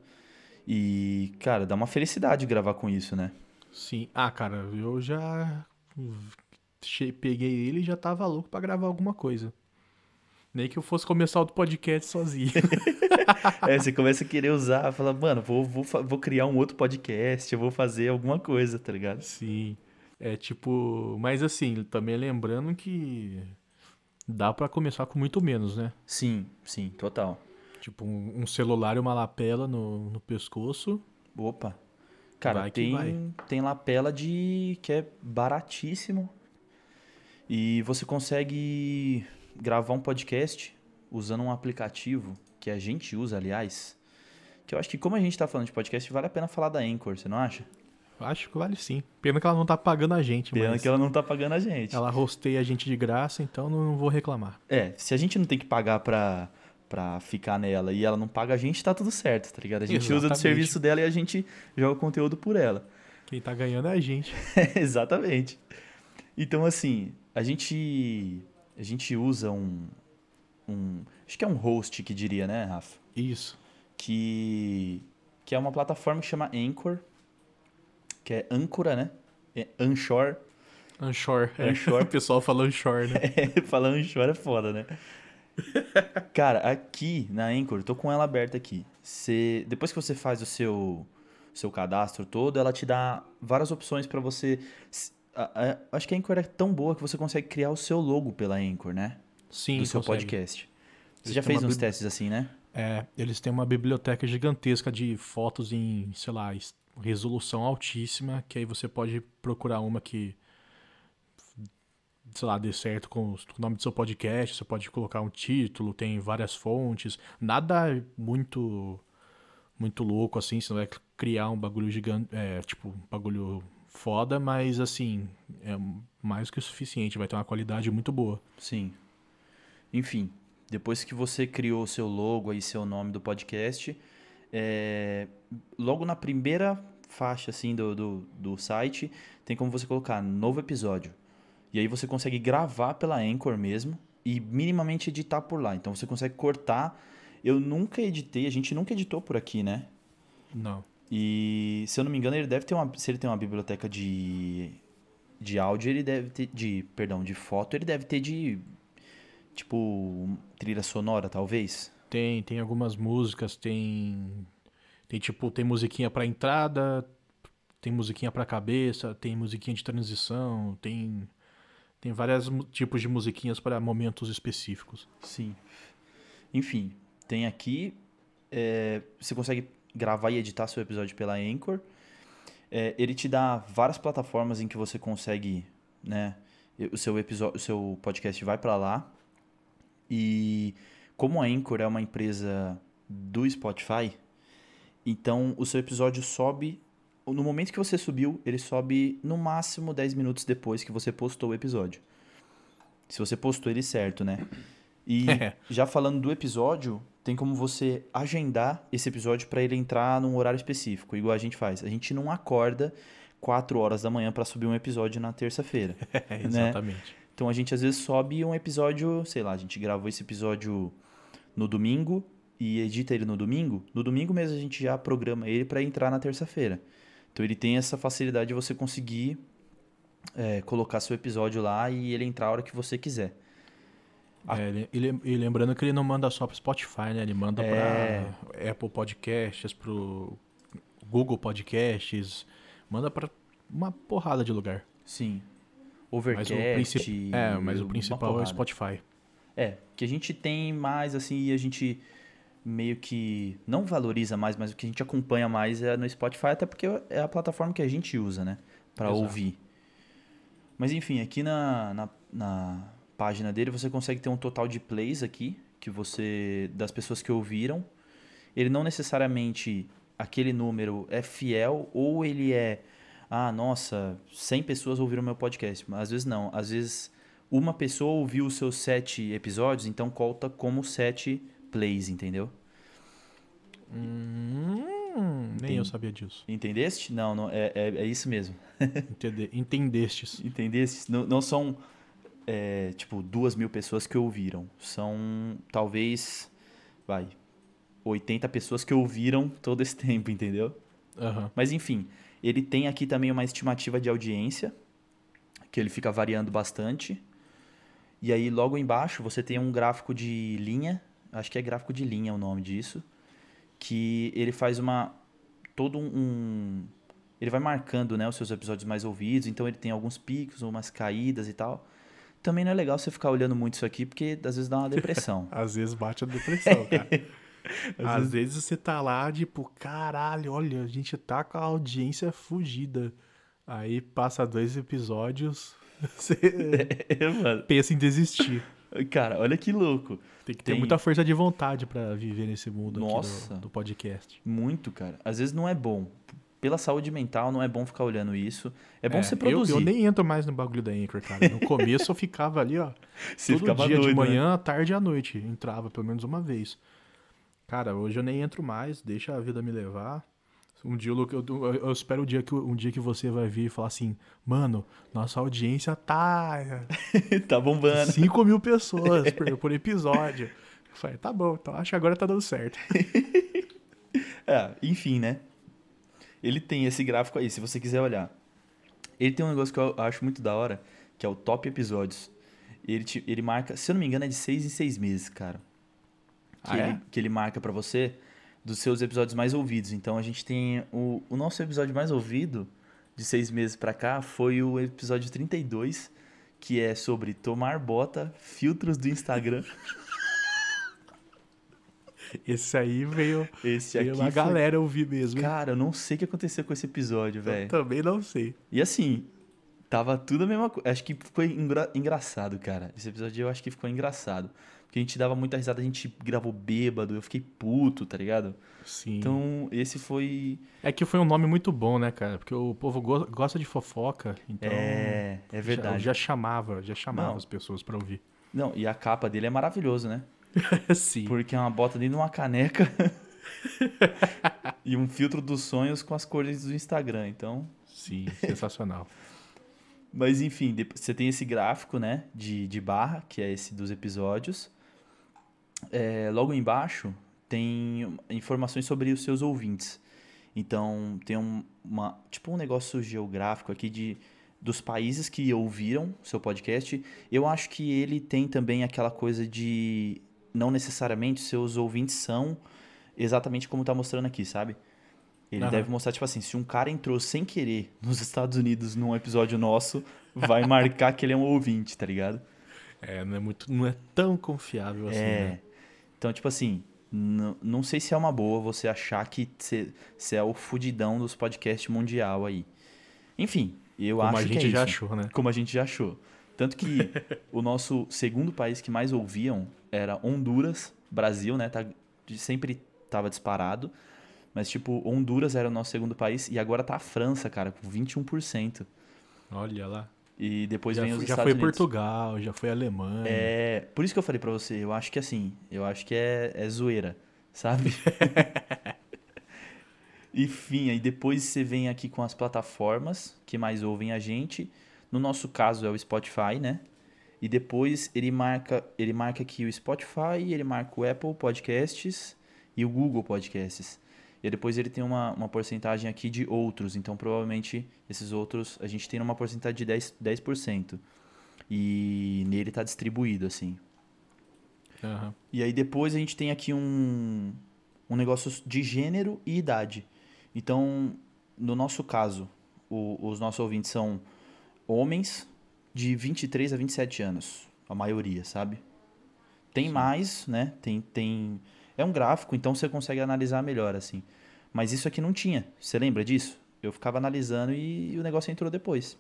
E, cara, dá uma felicidade gravar com isso, né? Sim. Ah, cara, eu já peguei ele e já tava louco pra gravar alguma coisa. Nem que eu fosse começar o podcast sozinho. (laughs) É, você começa a querer usar, fala, mano, vou, vou, vou criar um outro podcast, eu vou fazer alguma coisa, tá ligado? Sim. É tipo, mas assim, também lembrando que dá pra começar com muito menos, né? Sim, sim, total. Tipo, um, um celular e uma lapela no, no pescoço. Opa. Cara, Vai tem, tem lapela de que é baratíssimo. E você consegue gravar um podcast usando um aplicativo que a gente usa, aliás. Que eu acho que como a gente tá falando de podcast, vale a pena falar da Anchor, você não acha? Acho que vale sim. Pena que ela não tá pagando a gente, Pena que ela não tá pagando a gente. ela rosteia a gente de graça, então não vou reclamar. É, se a gente não tem que pagar pra, pra ficar nela e ela não paga a gente, tá tudo certo, tá ligado? A gente usa do Exatamente. serviço dela e a gente joga o conteúdo por ela. Quem tá ganhando é a gente. (laughs) Exatamente. Então, assim, a gente, a gente usa um, um. Acho que é um host que diria, né, Rafa? Isso. Que, que é uma plataforma que chama Anchor, que é âncora, né? É Anchor. Anshore. É. Anshore. (laughs) o pessoal fala Anshore, né? (laughs) Falar Anchor é foda, né? (laughs) Cara, aqui na Anchor, eu tô com ela aberta aqui. Você, depois que você faz o seu, seu cadastro todo, ela te dá várias opções pra você. a- a- acho que a Anchor é tão boa que você consegue criar o seu logo pela Anchor, né? Sim, Do seu consegue. podcast. Você Eles já fez uns bibli- testes assim, né? É, eles têm uma biblioteca gigantesca de fotos em, sei lá, es- resolução altíssima, que aí você pode procurar uma que, sei lá, dê certo com, o nome do seu podcast, você pode colocar um título, tem várias fontes, nada muito muito louco assim, você não vai criar um bagulho gigante, é, tipo, um bagulho foda, mas assim, é mais que o suficiente, vai ter uma qualidade muito boa. Sim. Enfim, depois que você criou o seu logo e seu nome do podcast, é, logo na primeira faixa assim do, do, do site, tem como você colocar novo episódio. E aí você consegue gravar pela Anchor mesmo e minimamente editar por lá. Então você consegue cortar. Eu nunca editei, a gente nunca editou por aqui, né? Não. E se eu não me engano, ele deve ter uma. Se ele tem uma biblioteca de. De áudio, ele deve ter. De. Perdão, de foto, ele deve ter de. Tipo. Trilha sonora, talvez. Tem, tem algumas músicas, tem tem tipo, tem musiquinha pra entrada, tem musiquinha pra cabeça, tem musiquinha de transição, tem tem vários tipos de musiquinhas para momentos específicos. Sim. Enfim, tem aqui. é, você consegue gravar e editar seu episódio pela Anchor. É, ele te dá várias plataformas em que você consegue, né? O seu episódio, o seu podcast vai pra lá. E como a Anchor é uma empresa do Spotify, então o seu episódio sobe no momento que você subiu, ele sobe no máximo 10 minutos depois que você postou o episódio. Se você postou ele certo, né? E (laughs) É. já falando do episódio, tem como você agendar esse episódio para ele entrar num horário específico, igual a gente faz. A gente não acorda 4 horas da manhã para subir um episódio na terça-feira. (laughs) É, exatamente. Então a gente às vezes sobe um episódio, sei lá, a gente gravou esse episódio no domingo e edita ele no domingo. No domingo mesmo a gente já programa ele para entrar na terça-feira. Então ele tem essa facilidade de você conseguir é, colocar seu episódio lá e ele entrar a hora que você quiser. A- É, ele- e lembrando que ele não manda só pro Spotify, né? Ele manda É. pra Apple Podcasts, pro Google Podcasts, manda pra uma porrada de lugar. Sim. Mas Overcast. o princi- é, mas o principal é o. Spotify. É, que a gente tem mais, assim, e a gente meio que não valoriza mais, mas o que a gente acompanha mais é no Spotify, até porque é a plataforma que a gente usa, né? Pra Exato. ouvir. Mas enfim, aqui na, na, na página dele você consegue ter um total de plays aqui, que você. das pessoas que ouviram. ele não necessariamente aquele número é fiel ou ele é ah, nossa, 100 pessoas ouviram meu podcast. Mas às vezes não. Às vezes uma pessoa ouviu os seus sete episódios, então conta como sete plays, entendeu? Hum, nem eu sabia disso. Entendeste? Não, não é, é, é isso mesmo. (laughs) Entende, entendestes. Entendeste? Não, não são, é, tipo, duas mil pessoas que ouviram. São, talvez, vai, 80 pessoas que ouviram todo esse (laughs) tempo, entendeu? Aham. Mas enfim, ele tem aqui também uma estimativa de audiência, que ele fica variando bastante. E aí logo embaixo você tem um gráfico de linha, acho que é gráfico de linha o nome disso, que ele faz uma todo um ele vai marcando, né, os seus episódios mais ouvidos, então ele tem alguns picos, umas caídas e tal. Também não é legal você ficar olhando muito isso aqui, porque às vezes dá uma depressão. (laughs) Às vezes bate a depressão, cara. (laughs) Às vezes você tá lá, tipo, caralho, olha, a gente tá com a audiência fugida. Aí passa dois episódios, (laughs) você Mano, pensa em desistir. Cara, olha que louco. Tem que ter Tem- muita força de vontade pra viver nesse mundo Nossa. aqui do, do podcast. Muito, cara. Às vezes não é bom. Pela saúde mental, não é bom ficar olhando isso. É bom É, você eu- produzir. Eu, nem entro mais no bagulho da Anchor, cara. No começo eu ficava ali, ó. (laughs) Você todo dia de doido, né? manhã, à tarde e à noite. Entrava pelo menos uma vez. Cara, hoje eu nem entro mais, deixa a vida me levar. Um dia, eu, eu- eu espero um dia, que, um dia que você vai vir e falar assim, mano, nossa audiência tá (laughs) tá bombando. 5 mil pessoas (laughs) por, por episódio. Eu falei, tá bom, então acho que agora tá dando certo. (laughs) É, enfim, né? Ele tem esse gráfico aí, se você quiser olhar. Ele tem um negócio que eu acho muito da hora, que é o top episódios. Ele, te- ele marca, se eu não me engano, é de seis em seis meses, cara. Que, Ah, é? ele, que ele marca pra você dos seus episódios mais ouvidos. Então a gente tem o, o nosso episódio mais ouvido de seis meses pra cá foi o episódio 32, que é sobre tomar bota, filtros do Instagram. Esse aí veio, Esse aqui veio uma foi- galera ouvir mesmo. hein? Cara, eu não sei o que aconteceu com esse episódio, Eu velho. também não sei. E assim, tava tudo a mesma coisa. Acho que ficou engra- engraçado, cara. Esse episódio eu acho que ficou engraçado. Porque a gente dava muita risada, a gente gravou bêbado, eu fiquei puto, tá ligado? Sim. Então, esse foi. É que foi um nome muito bom, né, cara? Porque o povo go- gosta de fofoca, então... é, é já- verdade. Já, chamava, já chamava Não. as pessoas pra ouvir. Não, e a capa dele é maravilhoso, né? (laughs) Sim. Porque é uma bota dentro de uma caneca (laughs) e um filtro dos sonhos com as cores do Instagram. Então. Sim, sensacional. (laughs) Mas enfim, você tem esse gráfico, né, de, de barra, que é esse dos episódios. É, logo embaixo tem informações sobre os seus ouvintes. Então tem um, uma, tipo um negócio geográfico aqui de dos países que ouviram seu podcast. Eu acho que ele tem também aquela coisa de não necessariamente seus ouvintes são exatamente como tá mostrando aqui, sabe? Ele Aham. deve mostrar, tipo assim, se um cara entrou sem querer nos Estados Unidos num episódio nosso, vai marcar que ele é um ouvinte, tá ligado? É, não é, muito, não é tão confiável assim, é. né? Então, tipo assim, não sei se é uma boa você achar que você é o fudidão dos podcasts mundial aí. Enfim, eu Como acho a gente que é já isso. achou, né? Como a gente já achou. Tanto que (laughs) o nosso segundo país que mais ouviam era Honduras, Brasil, né? Tá, sempre tava disparado. Mas, tipo, Honduras era o nosso segundo país e agora tá a França, cara, com 21%. Olha lá. E depois Já, vem os foi, já Estados foi Unidos. Portugal, já foi Alemanha. É, por isso que eu falei pra você, eu acho que assim, eu acho que é, é zoeira, sabe? (laughs) Enfim, aí depois você vem aqui com as plataformas que mais ouvem a gente. No nosso caso é o Spotify, né? E depois ele marca, ele marca aqui o Spotify, ele marca o Apple Podcasts e o Google Podcasts. E depois ele tem uma, uma porcentagem aqui de outros. Então, provavelmente, esses outros, a gente tem uma porcentagem de 10%. 10%. E nele tá distribuído, assim. Aham. E aí depois a gente tem aqui um, um negócio de gênero e idade. Então, no nosso caso, o- os nossos ouvintes são homens de 23 a 27 anos. A maioria, sabe? Tem mais, né? Tem, tem... É um gráfico, então você consegue analisar melhor, assim. Mas isso aqui não tinha. Você lembra disso? Eu ficava analisando e, o negócio entrou depois.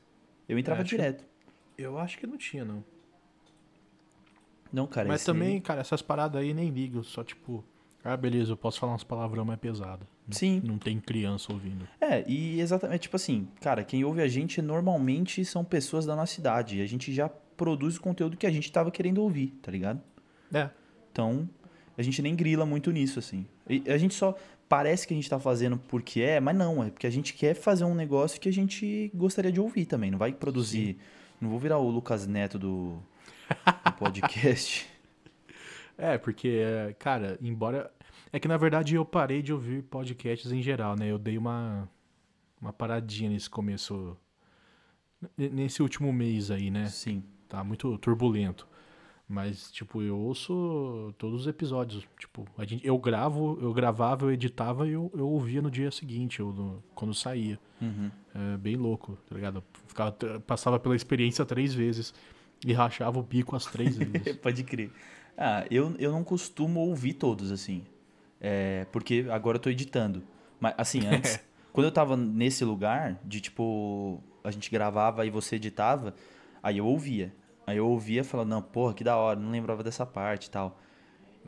Eu entrava É, acho que- direto. Eu acho que não tinha, não. Não, cara. Mas esse também, cara, essas paradas aí nem ligo. Só, tipo, Ah, beleza, eu posso falar umas palavrão mais pesado. Sim. Não tem criança ouvindo. É, e exatamente, tipo assim, cara, quem ouve a gente normalmente são pessoas da nossa idade. E a gente já produz o conteúdo que a gente tava querendo ouvir, tá ligado? É. Então, a gente nem grila muito nisso, assim. E a gente só parece que a gente tá fazendo porque é, mas não, é porque a gente quer fazer um negócio que a gente gostaria de ouvir também. Não vai produzir. Não vou virar o Lucas Neto do, do (laughs) podcast. É, porque, é, cara, embora. É que na verdade eu parei de ouvir podcasts em geral, né? Eu dei uma, uma paradinha nesse começo. Nesse último mês aí, né? Sim. Tá muito turbulento. Mas, tipo, eu ouço todos os episódios. Tipo, a gente, eu gravo, eu gravava, eu editava e eu, eu ouvia no dia seguinte, ou no- quando saía. Uhum. É bem louco, tá ligado? Eu Ficava, passava pela experiência três vezes e rachava o bico as três vezes. (laughs) Pode crer. Ah, eu, eu não costumo ouvir todos, assim. É, porque agora eu tô editando. Mas, assim, (laughs) antes, quando eu tava nesse lugar, de tipo, a gente gravava e você editava, aí eu ouvia. Aí eu ouvia e falava, não, porra, que da hora, não lembrava dessa parte e tal.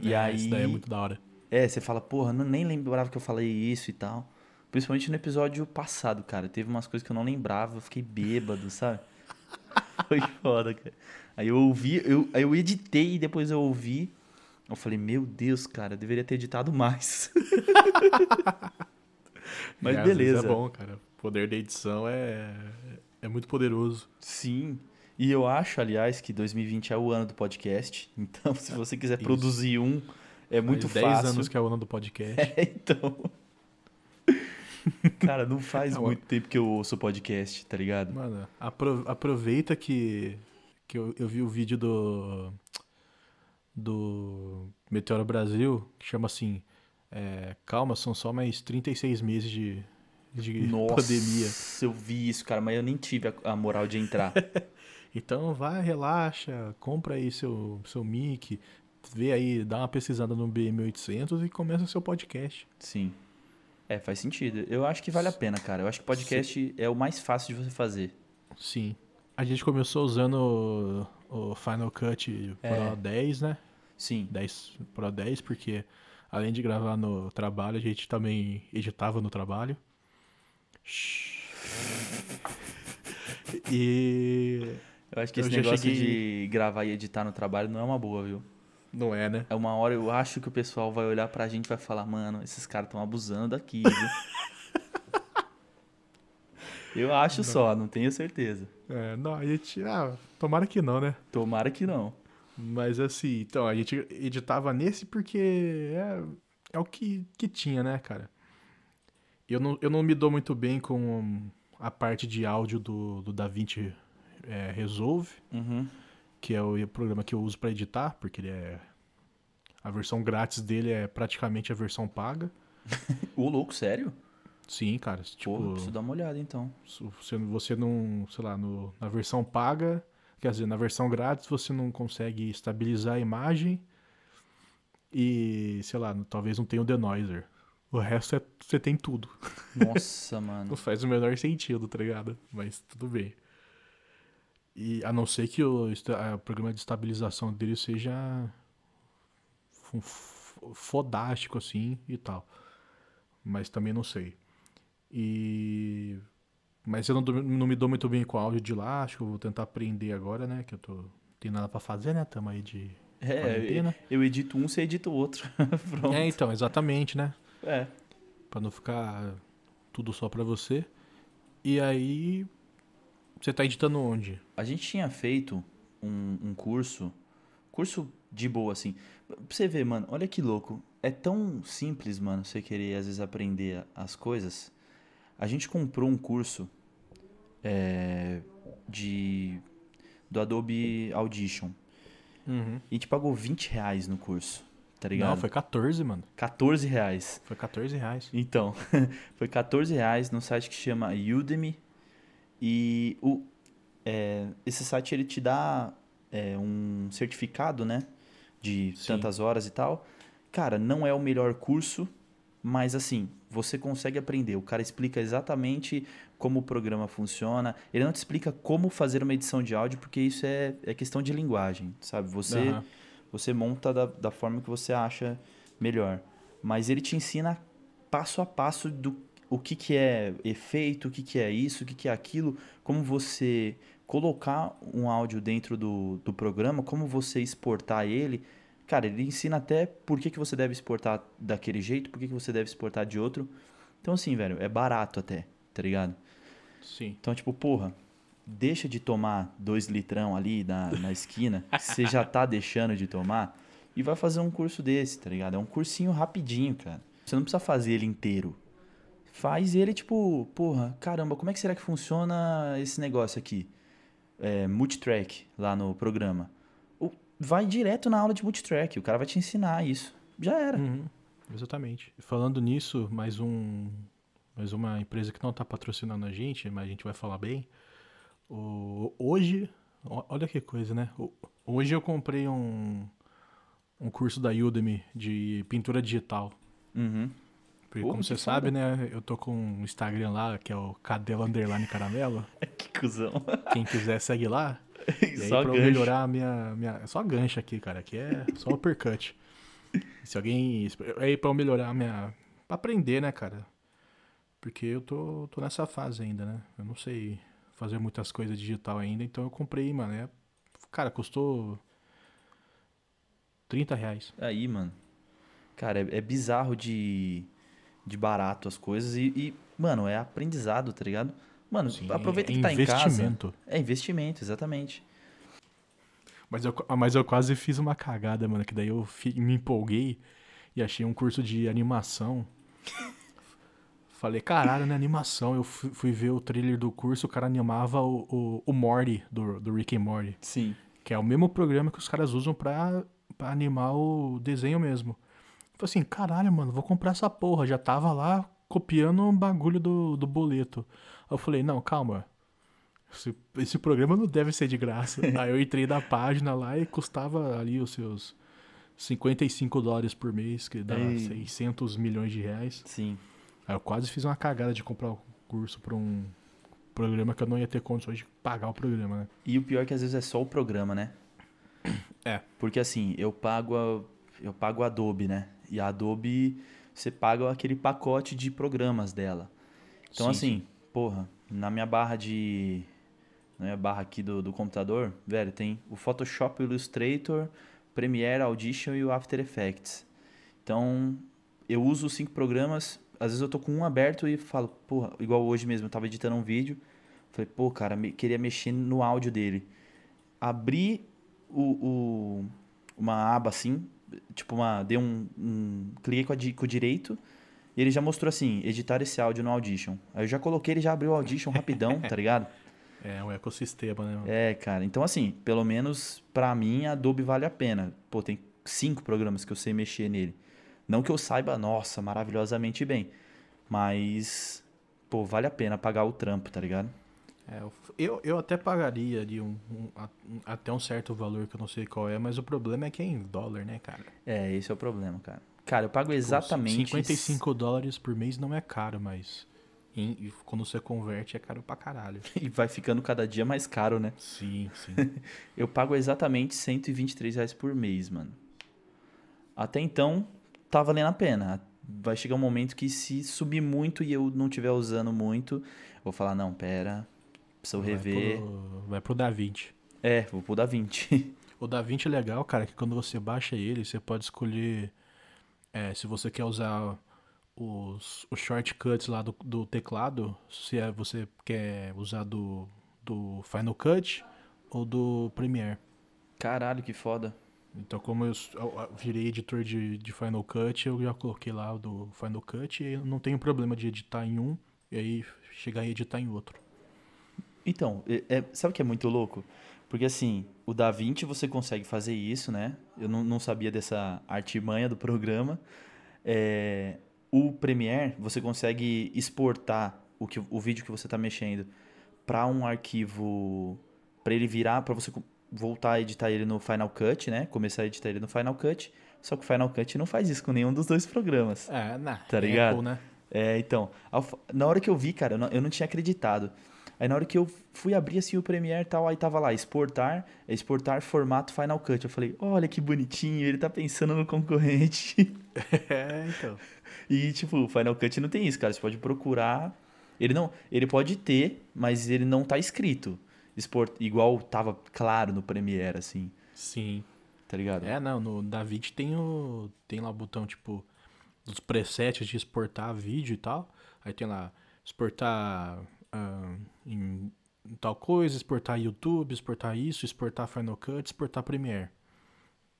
E É, aí. Isso daí é muito da hora. É, você fala, porra, não, nem lembrava que eu falei isso e tal. Principalmente no episódio passado, cara. Teve umas coisas que eu não lembrava, eu fiquei bêbado, sabe? (laughs) Foi foda, cara. Aí eu ouvi, eu, aí eu editei e depois eu ouvi. Eu falei, meu Deus, cara, eu deveria ter editado mais. (laughs) Mas É, vezes beleza. É bom, cara. O poder da edição é, é muito poderoso. Sim. E eu acho, aliás, que 2020 é o ano do podcast. (laughs) Então, se você quiser Isso. produzir um, é muito Faz 10 fácil. anos que é o ano do podcast. (laughs) É, então. (laughs) Cara, não faz É, muito tempo que eu ouço podcast, tá ligado? Mano, apro- aproveita que, que eu, eu vi o vídeo do do Meteoro Brasil, que chama assim, é, calma, são só mais 36 meses de, de Nossa, pandemia. eu vi isso, cara, mas eu nem tive a, a moral de entrar. Então vai, relaxa, compra aí seu, seu mic, vê aí, dá uma pesquisada no BM800 e começa seu podcast. Sim. É, faz sentido. Eu acho que vale a pena, cara. Eu acho que podcast é o mais fácil de você fazer. Sim. A gente começou usando o, o Final Cut Pro É. 10, né? Sim. 10 Pro 10, porque além de gravar no trabalho, a gente também editava no trabalho. E Eu acho que Eu esse negócio cheguei- de gravar e editar no trabalho não é uma boa, viu? não é, né? É uma hora eu acho que o pessoal vai olhar pra gente e vai falar, mano, esses caras estão abusando aqui, viu? (laughs) eu acho só, não tenho certeza. É, não, a gente. Ah, tomara que não, né? Tomara que não. Mas assim, então, a gente editava nesse porque é, é o que, que tinha, né, cara? Eu não, eu não me dou muito bem com a parte de áudio do, do DaVinci é, Resolve, Uhum. que é o programa que eu uso pra editar, porque ele é. A versão grátis dele é praticamente a versão paga. (laughs) Ô, louco, sério? Sim, cara. Pô, Tipo, preciso dar uma olhada então. se você, você não, sei lá, no, na versão paga, quer dizer, na versão grátis você não consegue estabilizar a imagem e, sei lá, talvez não tenha o denoiser. O resto é, você tem tudo. Nossa, (laughs) mano. Não faz o menor sentido, tá ligado? Mas tudo bem. E a não ser que o, programa de estabilização dele seja fodástico assim e tal. Mas também não sei. E mas eu não, não me dou muito bem com o áudio de lá, acho que eu vou tentar aprender agora, né, que eu tô tem nada pra fazer, né? Tamo aí de É, quarentena. eu edito um, você edita o outro. (laughs) Pronto. É, então, exatamente, né? É. Pra não ficar tudo só pra você. E aí você tá editando onde? A gente tinha feito um, um curso, curso de boa, assim. Pra você ver, mano, olha que louco. É tão simples, mano, você querer às vezes aprender as coisas. A gente comprou um curso é, de do Adobe Audition. Uhum. E a gente pagou 20 reais no curso, tá ligado? Não, foi 14, mano. 14 reais. Foi 14 reais. Então, (laughs) foi 14 reais no site que chama Udemy. E o, é, esse site ele te dá é, um certificado, né? De Sim. tantas horas e tal. Cara, não é o melhor curso, mas assim, você consegue aprender. O cara explica exatamente como o programa funciona. Ele não te explica como fazer uma edição de áudio, porque isso é, é questão de linguagem, sabe? Você Aham. você monta da, da forma que você acha melhor. Mas ele te ensina passo a passo do o que, que é efeito, o que, que é isso, o que, que é aquilo, como você colocar um áudio dentro do, do programa, como você exportar ele. Cara, ele ensina até por que, que você deve exportar daquele jeito, por que, que você deve exportar de outro. Então, assim, velho, é barato até, tá ligado? Sim. Então, tipo, porra, deixa de tomar dois litrão ali na, na esquina, você já tá (laughs) deixando de tomar, e vai fazer um curso desse, tá ligado? É um cursinho rapidinho, cara. Você não precisa fazer ele inteiro. Faz ele, tipo, porra, caramba, como é que será que funciona esse negócio aqui? É, multitrack lá no programa. O- Vai direto na aula de multitrack, o cara vai te ensinar isso. Já era. Uhum, exatamente. Falando nisso, mais um, mais uma empresa que não está patrocinando a gente, mas a gente vai falar bem. O- hoje, olha que coisa, né? Hoje eu comprei um, um curso da Udemy de pintura digital. Uhum. Porque, Porra, como você sabe, né? Eu tô com um Instagram lá, que é o Cadelo Underline Caramelo. (laughs) Que cuzão. Quem quiser, segue lá. (laughs) E aí, Só pra eu gancho. melhorar a minha, minha. é Só gancho aqui, cara. Aqui é só uppercut. (laughs) Se alguém. Aí, pra eu melhorar a minha. Pra aprender, né, cara? Porque eu tô, tô nessa fase ainda, né? Eu não sei fazer muitas coisas digital ainda, então eu comprei, mano. É... Cara, custou. 30 reais. Aí, mano. Cara, é, é bizarro de, de barato as coisas e, e, mano, é aprendizado, tá ligado? Mano, Sim, aproveita é que tá em casa. investimento. É investimento, exatamente. Mas eu, mas eu quase fiz uma cagada, mano. Que daí eu me empolguei e achei um curso de animação. (laughs) Falei, caralho, né? Animação. Eu fui, fui ver o trailer do curso, o cara animava o, o, o Morty, do, do Rick and Morty. Sim. Que é o mesmo programa que os caras usam pra, pra animar o desenho mesmo. Falei assim, caralho, mano, vou comprar essa porra. Já tava lá copiando um bagulho do, do boleto. Aí eu falei, não, calma. Esse, esse programa não deve ser de graça. (laughs) Aí eu entrei na página lá e custava ali os seus 55 dólares por mês, que dá Ei. 600 milhões de reais. Sim. Aí eu quase fiz uma cagada de comprar o curso pra um programa que eu não ia ter condições de pagar o programa, né? E o pior é que às vezes é só o programa, né? É. Porque assim, eu pago a, eu pago Adobe, né? E a Adobe, você paga aquele pacote de programas dela. Então Sim, assim, porra, na minha barra de na minha barra aqui do, do computador, velho, tem o Photoshop, o Illustrator, Premiere, Audition e o After Effects. Então, eu uso os cinco programas, às vezes eu tô com um aberto e falo, porra, igual hoje mesmo, eu tava editando um vídeo, falei, pô, cara, me- queria mexer no áudio dele. Abri o, o- uma aba assim, tipo uma, dei um, um cliquei com, a com o direito e ele já mostrou assim, editar esse áudio no Audition. Aí eu já coloquei, ele já abriu o Audition rapidão, tá ligado? (laughs) É, o ecossistema, né? mano? É, cara. Então, assim, pelo menos pra mim, a Adobe vale a pena. Pô, tem cinco programas que eu sei mexer nele. Não que eu saiba, nossa, maravilhosamente bem. Mas, pô, vale a pena pagar o trampo, tá ligado? É, eu- eu, até pagaria de um, um- um- até um certo valor que eu não sei qual é, mas o problema é que é em dólar, né, cara? É, esse é o problema, cara. Cara, eu pago Pô, exatamente. 55 dólares por mês não é caro, mas em- quando você converte é caro pra caralho. (laughs) E vai ficando cada dia mais caro, né? Sim, sim. (laughs) Eu pago exatamente 123 reais por mês, mano. Até então, tá valendo a pena. Vai chegar um momento que se subir muito e eu não estiver usando muito, eu vou falar, não, pera, preciso Vai rever. pro, vai pro DaVinci. É, vou pro da 20. (laughs) O DaVinci é legal, cara, que quando você baixa ele, você pode escolher é, se você quer usar os, os shortcuts lá do, do teclado, se é, você quer usar do, do Final Cut ou do Premiere. Caralho, que foda. Então, como eu, eu- virei editor de, de Final Cut, eu já coloquei lá o do Final Cut e eu não tenho problema de editar em um e aí chegar e editar em outro. Então, é- é- sabe o que é muito louco? Porque assim, o Da Vinci você consegue fazer isso, né? Eu não, não sabia dessa artimanha do programa. É, o Premiere, você consegue exportar o, que, o vídeo que você está mexendo para um arquivo, para ele virar, para você voltar a editar ele no Final Cut, né? Começar a editar ele no Final Cut. Só que o Final Cut não faz isso com nenhum dos dois programas. É, na, Tá ligado? Apple, né? É, então, na hora que eu vi, cara, eu não, eu não tinha acreditado. Aí na hora que eu fui abrir assim o Premiere e tal, aí tava lá, exportar, exportar formato Final Cut. Eu falei, olha que bonitinho, ele tá pensando no concorrente. (laughs) É, então. E, tipo, o Final Cut não tem isso, cara. Você pode procurar. Ele não. Ele pode ter, mas ele não tá escrito. Export, igual tava claro no Premiere, assim, Sim. tá ligado? É, não, no David tem o. Tem lá o botão, tipo, dos presets de exportar vídeo e tal. Aí tem lá, exportar ah, em, tal coisa, exportar YouTube, exportar isso, exportar Final Cut, exportar Premiere.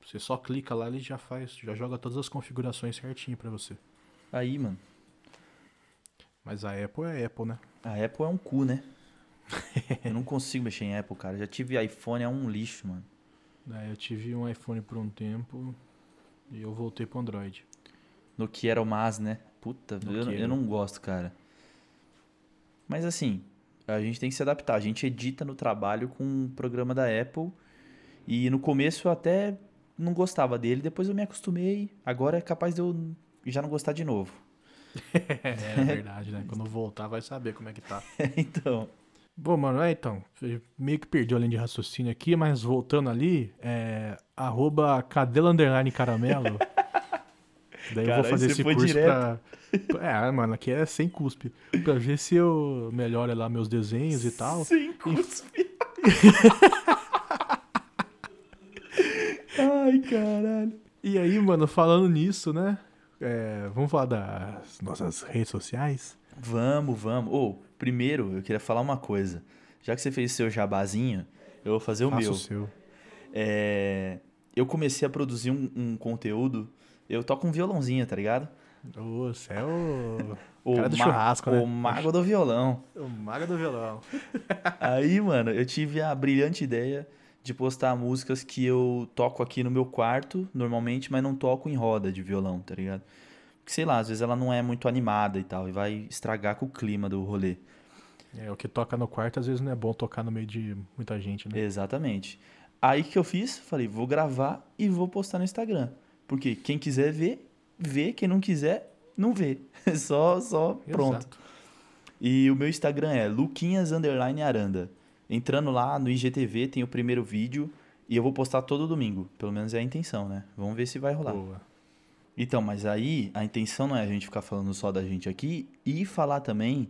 Você só clica lá, ele já faz, já joga todas as configurações certinho pra você. Aí, mano. Mas a Apple é Apple, né? A Apple é um cu, né? (laughs) Eu não consigo mexer em Apple, cara. Já tive iPhone, é um lixo, mano. Daí eu tive um iPhone por um tempo e eu voltei pro Android. No que era o Mas, né? Puta, eu, eu não gosto, cara. Mas assim, a gente tem que se adaptar. A gente edita no trabalho com um programa da Apple. E no começo eu até não gostava dele, depois eu me acostumei. Agora é capaz de eu já não gostar de novo. É, (laughs) é verdade, né? Quando voltar vai saber como é que tá. (laughs) então, Bom, mano, é então. Meio que perdi a linha de raciocínio aqui, mas voltando ali, é. Arroba cadela underline caramelo. (laughs) Daí eu Caralho, vou fazer esse curso direto. pra. É, mano, aqui é sem cuspe. Pra ver se eu melhoro lá meus desenhos e tal. Sem cuspe. (laughs) Ai, caralho. E aí, mano, falando nisso, né? é, vamos falar das nossas redes sociais? Vamos, vamos. Ô, primeiro eu queria falar uma coisa. Já que você fez seu jabazinho, eu vou fazer o Faça meu. o seu. É, eu comecei a produzir um, um conteúdo. Eu toco um violãozinho, tá ligado? Ô, você é o. O Cara do churrasco, né? O mago do violão. (laughs) O mago do violão. (laughs) Aí, mano, eu tive a brilhante ideia de postar músicas que eu toco aqui no meu quarto, normalmente, mas não toco em roda de violão, tá ligado? Porque, sei lá, às vezes ela não é muito animada e tal, e vai estragar com o clima do rolê. É, o que toca no quarto às vezes não é bom tocar no meio de muita gente, né? Exatamente. Aí o que eu fiz? Falei, vou gravar e vou postar no Instagram. Porque quem quiser ver, vê. Quem não quiser, não vê. (laughs) Só, só, pronto. Exato. E o meu Instagram é Luquinhas Aranda. Entrando lá no IGTV, tem o primeiro vídeo. E eu vou postar todo domingo. Pelo menos é a intenção, né? Vamos ver se vai rolar. Boa. Então, mas aí a intenção não é a gente ficar falando só da gente aqui e falar também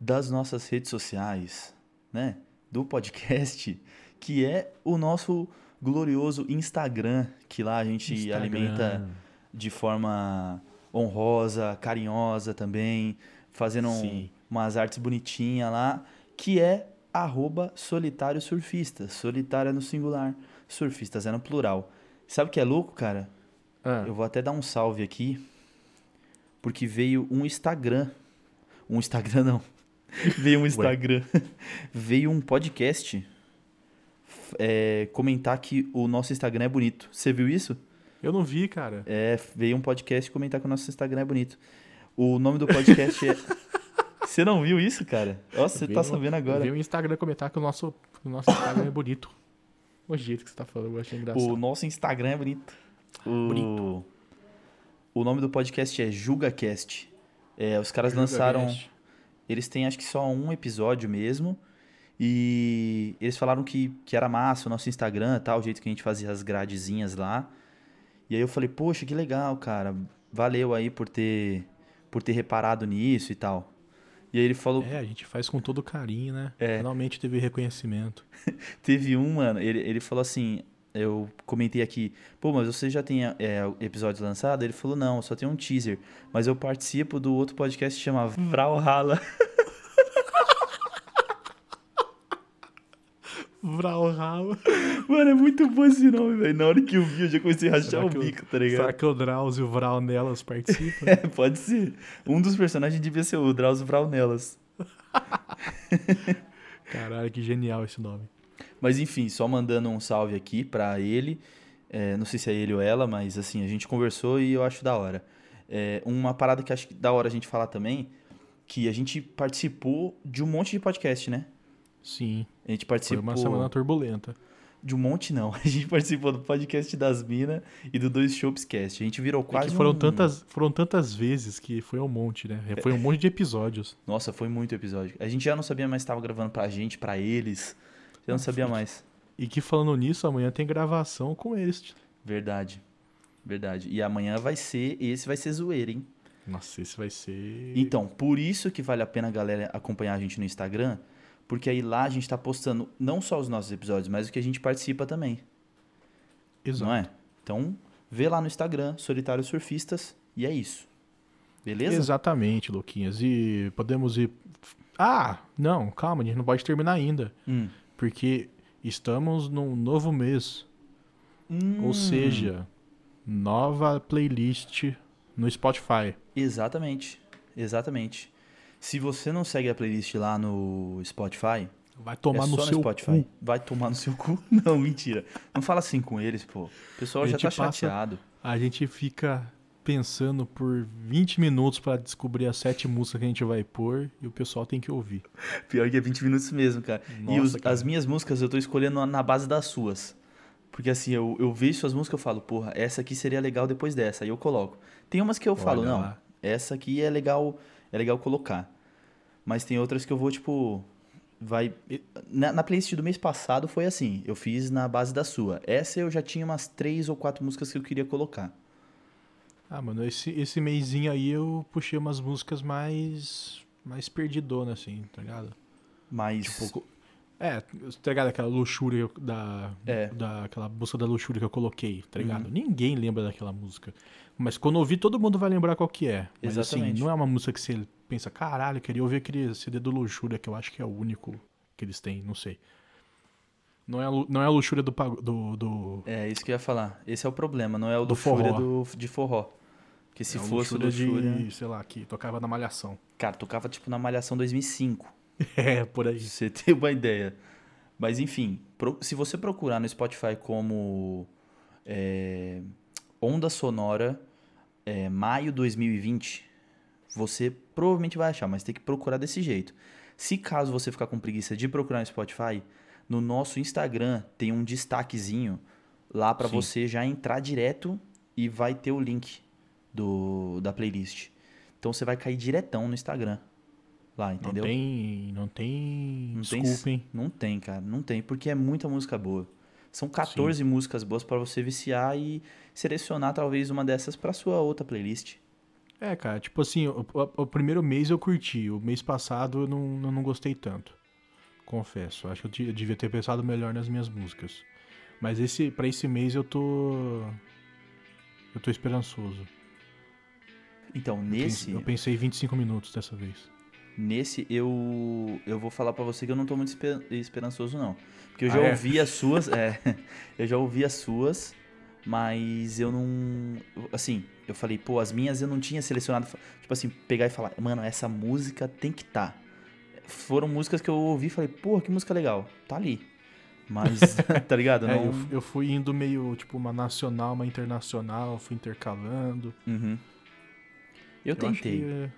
das nossas redes sociais, né? Do podcast, que é o nosso glorioso Instagram, que lá a gente Instagram. alimenta de forma honrosa, carinhosa também, fazendo um- umas artes bonitinhas lá, que é arroba solitário surfista. Solitário é no singular, surfistas é no plural. Sabe o que é louco, cara? Ah, Eu vou até dar um salve aqui, porque veio um Instagram. Um Instagram não. (laughs) veio um Instagram. (laughs) veio um podcast é, comentar que o nosso Instagram é bonito. Você viu isso? eu não vi, cara. É, veio um podcast comentar que o nosso Instagram é bonito. O nome do podcast é. (laughs) Você não viu isso, cara? Nossa, você tá sabendo agora. Vi o Instagram comentar que o nosso, o nosso Instagram é bonito. O jeito que você tá falando, eu achei engraçado. O nosso Instagram é bonito. O, Bonito. o nome do podcast é JugaCast. É, os caras Julga lançaram. Cast. Eles têm acho que só um episódio mesmo. E eles falaram que, que era massa o nosso Instagram, tal, o jeito que a gente fazia as gradezinhas lá. E aí eu falei, poxa, que legal, cara. Valeu aí por ter por ter reparado nisso e tal. E aí ele falou, É, a gente faz com todo carinho, né? É. Finalmente teve reconhecimento. (laughs) teve um, mano, ele, ele falou assim, eu comentei aqui, pô, mas você já tem é, episódio lançado? Ele falou, não, só tem um teaser. Mas eu participo do outro podcast que chama Vralhalla. (laughs) Vralhalla. (laughs) Mano, é muito bom esse nome, velho. Na hora que eu vi, eu já comecei a rachar Será o bico, tá Será ligado? que o Drauzio e o Vral nelas participam? (laughs) É, pode ser. Um dos personagens devia ser o Drauzio Vraunelas. (laughs) Caralho, que genial esse nome. Mas enfim, só mandando um salve aqui pra ele. É, não sei se é ele ou ela, mas assim, a gente conversou e eu acho da hora. É, uma parada que acho que da hora a gente falar também, que a gente participou de um monte de podcast, né? Sim, A gente foi participou. uma semana turbulenta. De um monte, não. (laughs) A gente participou do podcast das Minas e do Dois Shops Cast. A gente virou É quase que foram, um... tantas, foram tantas vezes que foi um monte, né? Foi um monte de episódios. (laughs) Nossa, foi muito episódio. A gente já não sabia mais se tava gravando pra gente, pra eles. Já não sabia mais. E que falando nisso, amanhã tem gravação com eles. Verdade. Verdade. E amanhã vai ser... Esse vai ser zoeira, hein? Nossa, esse vai ser. Então, por isso que vale a pena a galera acompanhar a gente no Instagram, porque aí lá a gente tá postando não só os nossos episódios, mas o que a gente participa também, Exato. não é? Então, vê lá no Instagram, Solitários Surfistas, e é isso. Beleza? Exatamente, Luquinhas. E podemos ir. Ah, não, calma, a gente não pode terminar ainda. Hum. Porque estamos num novo mês. Ou Hum, seja, nova playlist no Spotify. Exatamente. Exatamente. Se você não segue a playlist lá no Spotify, Vai tomar é no seu Spotify. cu. Vai tomar no seu cu? (laughs) Não, mentira. Não fala assim com eles, pô. O pessoal já tá passa- chateado. A gente fica pensando por 20 minutos pra descobrir as sete músicas que a gente vai pôr e o pessoal tem que ouvir. (laughs) Pior que é 20 minutos mesmo, cara. e Nossa, os- cara. as minhas músicas eu tô escolhendo na base das suas. Porque assim, eu, eu vejo suas músicas e falo, porra, essa aqui seria legal depois dessa. Aí eu coloco. Tem umas que eu falo, Olha não, lá. essa aqui é legal, é legal colocar. Mas tem outras que eu vou, tipo. Vai. Na, na playlist do mês passado foi assim. Eu fiz na base da sua. Essa eu já tinha umas três ou quatro músicas que eu queria colocar. Ah, mano, esse, esse mêsinho aí eu puxei umas músicas mais. mais perdidonas, assim, tá ligado? Mas. Tipo, É, tá ligado? Aquela luxúria da. É. da aquela música da luxúria que eu coloquei, tá ligado? Uhum. Ninguém lembra daquela música. Mas quando ouvir, todo mundo vai lembrar qual que é. Mas Exatamente. assim, não é uma música que você pensa, caralho, eu queria ouvir aquele CD do Luxúria, que eu acho que é o único que eles têm, não sei. Não é não é a luxúria do, do, do, É, isso que eu ia falar. Esse é o problema, não é o Do Fúria forró. do, de forró. Porque se é fosse o luxúria Luxúria... de, sei lá, que tocava na Malhação. Cara, tocava tipo na Malhação 2005. (laughs) É, por aí. Você ter uma ideia. Mas enfim, pro- se você procurar no Spotify como é, Onda Sonora é, Maio 2020, você provavelmente vai achar, mas tem que procurar desse jeito. Se caso você ficar com preguiça de procurar no Spotify, no nosso Instagram tem um destaquezinho lá pra Sim. você já entrar direto e vai ter o link do, da playlist. Então você vai cair diretão no Instagram. Lá, entendeu? Não tem. Não tem. Não tem- Desculpa, hein? Não tem, cara. Não tem, porque é muita música boa. São 14 músicas boas pra você viciar e selecionar talvez uma dessas pra sua outra playlist. É, cara, tipo assim, o, o- o primeiro mês eu curti, o mês passado eu não, eu não gostei tanto. Confesso, acho que eu eu devia ter pensado melhor nas minhas músicas. Mas esse, pra esse mês eu tô. Eu tô esperançoso. Então, Eu nesse, pensei- Eu pensei 25 minutos dessa vez. nesse eu eu vou falar pra você que eu não tô muito esper- esperançoso não. Porque eu já Ah, é? ouvi as suas, é, (laughs) eu já ouvi as suas, mas eu não, assim, eu falei, pô, as minhas eu não tinha selecionado, tipo assim, pegar e falar, mano, essa música tem que tá. Foram músicas que eu ouvi e falei, pô, que música legal, tá ali. Mas, (laughs) tá ligado? É, Não... eu, fu- eu fui indo meio, tipo, uma nacional, uma internacional, fui intercalando. Uhum. Eu, acho tentei. que, é-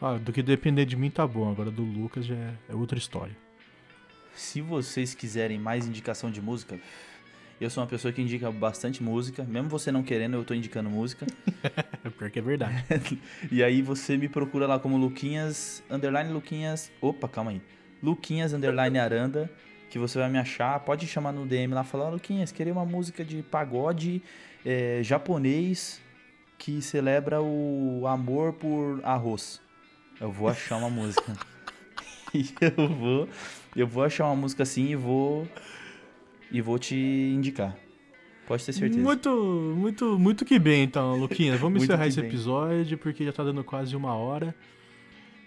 Ah, do que depender de mim tá bom, agora do Lucas já é, é outra história. Se vocês quiserem mais indicação de música, eu sou uma pessoa que indica bastante música. Mesmo você não querendo, eu tô indicando música. É (laughs) pior que é verdade. (laughs) E aí você me procura lá como Luquinhas, underline Luquinhas. Opa, calma aí. Luquinhas, underline Aranda, que você vai me achar. Pode chamar no DM lá e falar, "Ó, Luquinhas, queria uma música de pagode eh, japonês que celebra o amor por arroz. Eu vou achar uma música. (laughs) e eu vou, eu vou achar uma música assim e vou e vou te indicar. Pode ter certeza. Muito, muito, muito que bem, então, Luquinhas. Vamos (laughs) encerrar esse bem. episódio, porque já tá dando quase uma hora.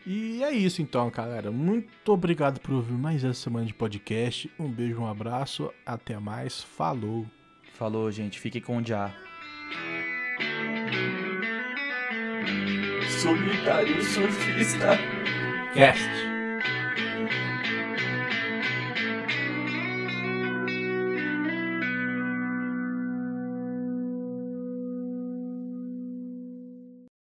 E é isso, então, galera. Muito obrigado por ouvir mais essa semana de podcast. Um beijo, um abraço. Até mais. Falou. Falou, gente. Fique com o Já. Solitário surfista. Cast.